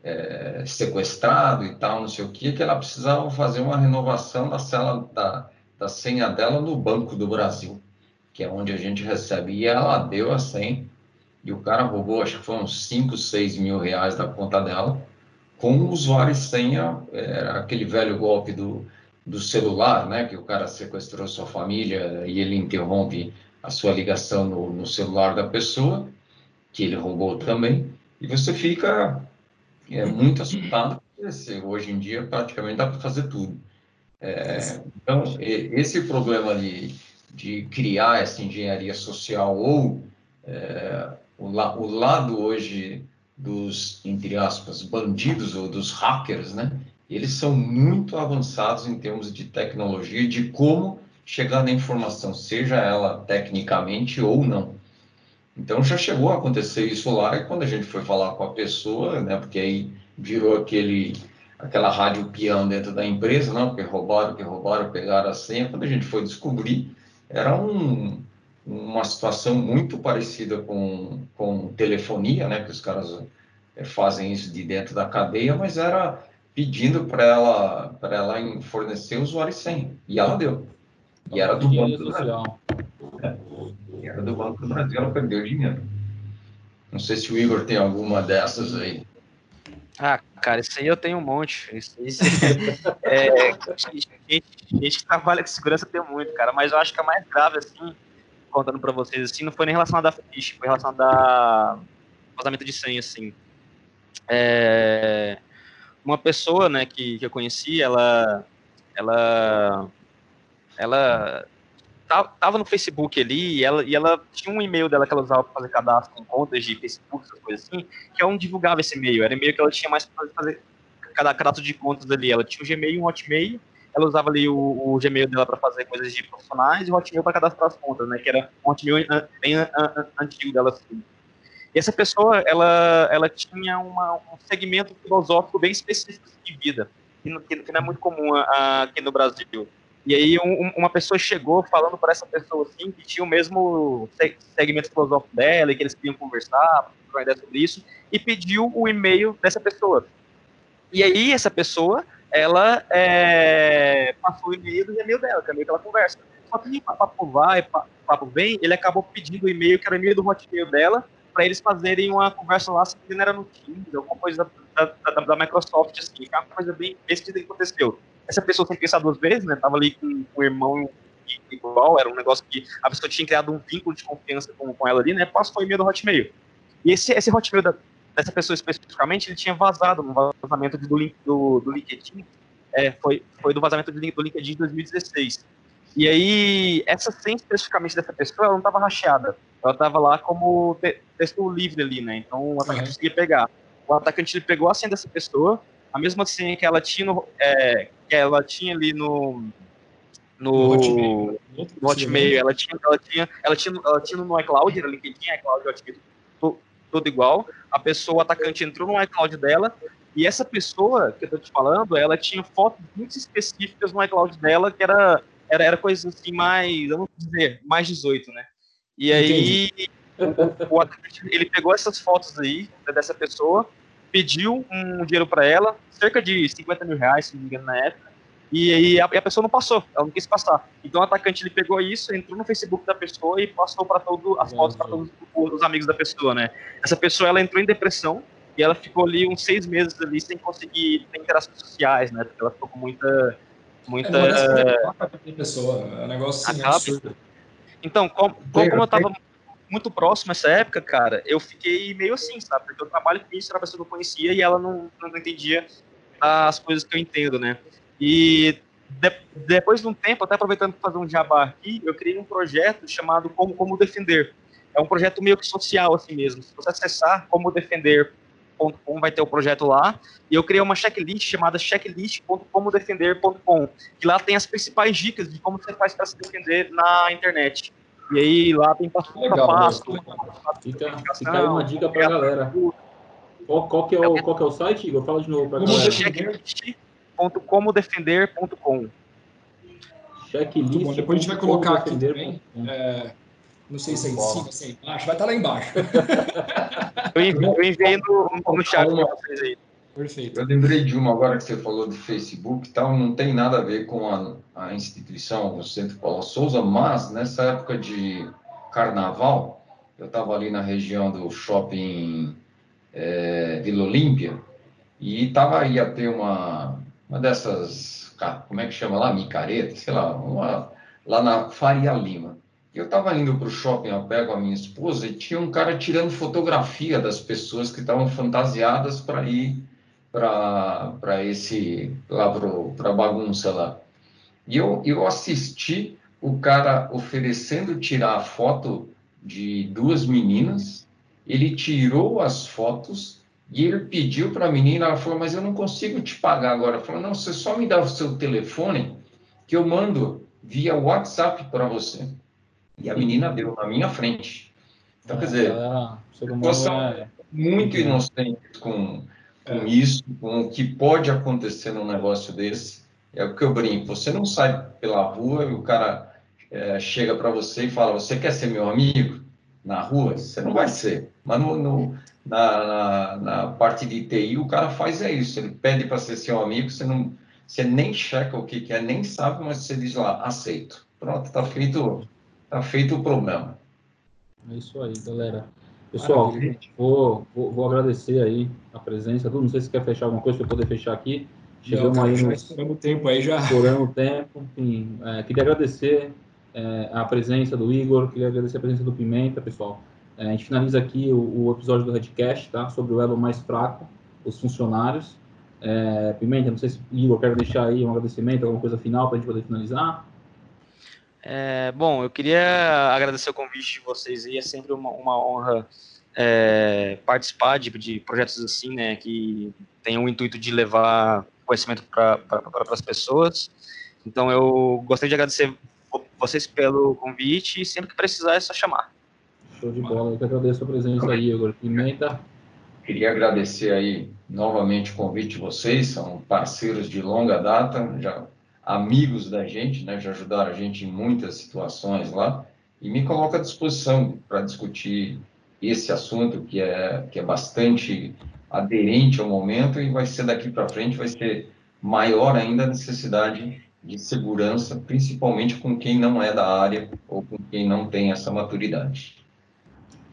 é, sequestrado e tal, não sei o que, que ela precisava fazer uma renovação da, cela, da, da senha dela no Banco do Brasil, que é onde a gente recebe. E ela deu a senha e o cara roubou, acho que uns 5, 6 mil reais da conta dela, com o usuário e senha, era aquele velho golpe do, do celular, né, que o cara sequestrou sua família e ele interrompe a sua ligação no, no celular da pessoa, que ele roubou também, e você fica é, muito assustado, hoje em dia praticamente dá para fazer tudo. É, então, esse problema de, de criar essa engenharia social ou é, o, la, o lado hoje dos, entre aspas, bandidos ou dos hackers, né? Eles são muito avançados em termos de tecnologia, de como chegar na informação, seja ela tecnicamente ou não. Então já chegou a acontecer isso lá e quando a gente foi falar com a pessoa, né? Porque aí virou aquele aquela rádio peão dentro da empresa, não, porque roubaram, que roubaram, pegaram a senha. Quando a gente foi descobrir, era um uma situação muito parecida com, com telefonia, né, que os caras eh, fazem isso de dentro da cadeia, mas era pedindo para ela para ela fornecer usuário sem e ela deu. E era do Banco do Brasil. Do Banco do Brasil, ela perdeu dinheiro. Não sei se o Igor tem alguma dessas aí. Ah, cara, isso aí eu tenho um monte. Isso aí, é, gente, gente que trabalha com segurança tem muito, cara. Mas eu acho que a mais grave, assim, contando para vocês, assim, não foi nem relacionado a ficha, foi relacionado a vazamento de senha, assim. É, uma pessoa, né, que, que eu conheci, ela, ela, ela tava no Facebook ali e ela, e ela tinha um e-mail dela que ela usava para fazer cadastro em contas de Facebook, essas coisas assim, que ela não divulgava esse e-mail, era e-mail que ela tinha mais para fazer cadastro de contas ali. Ela tinha um Gmail um Hotmail, ela usava ali o, o Gmail dela para fazer coisas de profissionais e o Hotmail para cadastrar as contas, né? Que era um Hotmail bem antigo dela assim. E essa pessoa, ela, ela tinha uma, um segmento filosófico bem específico de vida, que não, que não é muito comum aqui no Brasil. E aí um, uma pessoa chegou falando para essa pessoa assim que tinha o mesmo segmento filosófico dela e que eles queriam conversar, uma ideia sobre isso, e pediu o e-mail dessa pessoa. E aí essa pessoa, ela é, passou o e-mail do e-mail dela, que é meio que ela conversa. Só que papo vai, papo vem, ele acabou pedindo o e-mail, que era o e-mail do hotmail dela, para eles fazerem uma conversa lá, se não era no Teams, alguma coisa da, da, da Microsoft, assim, é uma coisa bem bestia que aconteceu. Essa pessoa sem pensar duas vezes, né, tava ali com, o irmão igual, era um negócio que a pessoa tinha criado um vínculo de confiança com, com ela ali, né, passou o e-mail do Hotmail. E esse, esse Hotmail da, dessa pessoa especificamente, ele tinha vazado no vazamento do, link, do, do LinkedIn, é, foi, foi do vazamento do, do LinkedIn de 2016. E aí, essa senha especificamente dessa pessoa, ela não estava racheada. Ela estava lá como texto livre ali, né? Então, o atacante uhum. conseguia pegar. O atacante pegou a senha dessa pessoa, a mesma senha que ela tinha, no, é, ela tinha ali no, no, no Hotmail, ela tinha, ela tinha, ela tinha, ela tinha no iCloud, era LinkedIn, iCloud, Hotmail, tudo igual. A pessoa, o atacante entrou no iCloud dela e essa pessoa que eu tô te falando, ela tinha fotos muito específicas no iCloud dela que era era, era coisa assim mais, vamos dizer, mais 18, né? E aí o, o atacante, ele pegou essas fotos aí dessa pessoa, pediu um dinheiro para ela, cerca de 50 mil reais, se não me engano, na época, e aí a, a, pessoa não passou, ela não quis passar. Então o atacante ele pegou isso, entrou no Facebook da pessoa e passou para todas as fotos para todos os amigos da pessoa, né? Essa pessoa ela entrou em depressão e ela ficou ali uns seis meses ali sem conseguir ter interações sociais, né? Porque ela ficou com muita muita é, pessoa, é um negócio assim, absurdo. Então, como, como eu tava muito próximo nessa época, cara, eu fiquei meio assim, sabe? Porque eu trabalho com isso, era uma pessoa que eu conhecia e ela não, não entendia as coisas que eu entendo, né? E de, depois de um tempo, até aproveitando para fazer um jabá aqui, eu criei um projeto chamado Como, Como Defender. É um projeto meio que social, assim mesmo. Se você acessar como defender.com, vai ter o projeto lá. E eu criei uma checklist chamada checklist.comodefender.com, que lá tem as principais dicas de como você faz para se defender na internet. E aí lá tem passo a passo. Fica, fica aí uma dica para a galera. Qual, qual, que é o, qual que é o site, Igor? Fala de novo para a galera. Checklist www.comodefender.com. Checklist. Depois a gente vai colocar aqui também. É, não sei se é em cima, se é embaixo. Vai estar lá embaixo. eu enviei no, no chat para vocês aí. Perfeito. Eu lembrei de uma agora que você falou do Facebook e tal, não tem nada a ver com a, a instituição, o Centro Paulo Souza, mas nessa época de carnaval, eu estava ali na região do shopping é, Vila Olímpia e tava, ia ter uma, uma dessas, como é que chama lá? Micareta, sei lá, uma, lá na Faria Lima. Eu estava indo para o shopping a pé com a minha esposa e tinha um cara tirando fotografia das pessoas que estavam fantasiadas para ir para esse, lá para a bagunça lá. E eu, eu assisti o cara oferecendo tirar a foto de duas meninas, ele tirou as fotos e ele pediu para a menina, ela falou, mas eu não consigo te pagar agora. Ela falou, não, você só me dá o seu telefone que eu mando via WhatsApp para você. E a menina deu na minha frente. Então, quer dizer, ah, é... muito inocente com, com é. isso, com o que pode acontecer num negócio desse. É o que eu brinco. Você não sai pela rua e o cara é, chega para você e fala, você quer ser meu amigo? Na rua? Você não vai ser. Mas no, no na, na, na, parte de TI, o cara faz é isso, ele pede para ser seu amigo, você, não, você nem checa o que, que é, nem sabe, mas você diz lá, aceito. Pronto, está feito, tá feito o problema. É isso aí, galera. Pessoal, vou, vou, vou, agradecer aí a presença. Não sei se quer fechar alguma coisa para eu poder fechar aqui. Chegamos aí no. Estouramos tempo aí já. Estouramos tempo. Enfim, é, queria agradecer é, a presença do Igor, queria agradecer a presença do Pimenta, pessoal. É, a gente finaliza aqui o, o, episódio do Redcast, tá? Sobre o elo mais fraco, os funcionários. É, Pimenta, não sei se Igor quer deixar aí um agradecimento, alguma coisa final para a gente poder finalizar. É, bom, eu queria agradecer o convite de vocês aí, é sempre uma, uma honra é, participar de, de, projetos assim, né, que tem o intuito de levar conhecimento para pra, as pessoas. Então, eu gostaria de agradecer vocês pelo convite e sempre que precisar é só chamar. Show de bola. Eu que agradeço a presença aí, Igor. Pimenta. Queria agradecer aí novamente o convite de vocês, são parceiros de longa data, já amigos da gente, né, já ajudaram a gente em muitas situações lá, e me coloco à disposição para discutir esse assunto que é, que é bastante aderente ao momento e vai ser daqui para frente, vai ser maior ainda a necessidade de segurança, principalmente com quem não é da área ou com quem não tem essa maturidade.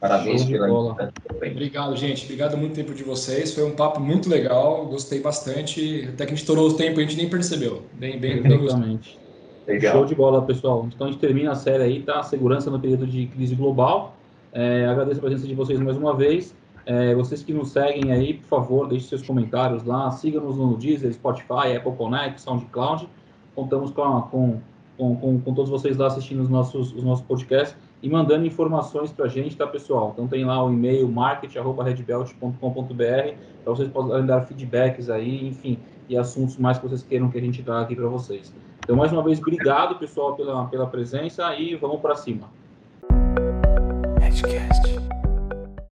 Parabéns pela bola. Obrigado, gente. Obrigado muito tempo de vocês. Foi um papo muito legal. Gostei bastante. Até que a gente estourou o tempo, a gente nem percebeu. Bem, bem, bem Exatamente. Legal. Show de bola, pessoal. Então a gente termina a série aí, tá? Segurança no período de crise global. É, agradeço a presença de vocês mais uma vez. É, vocês que nos seguem aí, por favor, deixem seus comentários lá. Siga-nos no Deezer, Spotify, Apple Connect, SoundCloud. Contamos com, com, com, com, todos vocês lá assistindo os nossos, os nossos podcasts e mandando informações para a gente, tá, pessoal? Então tem lá o e-mail market.redbelt.com.br para vocês poderem dar feedbacks aí, enfim, e assuntos mais que vocês queiram que a gente traga aqui para vocês. Então, mais uma vez, obrigado, pessoal, pela, pela presença e vamos para cima. Edcast.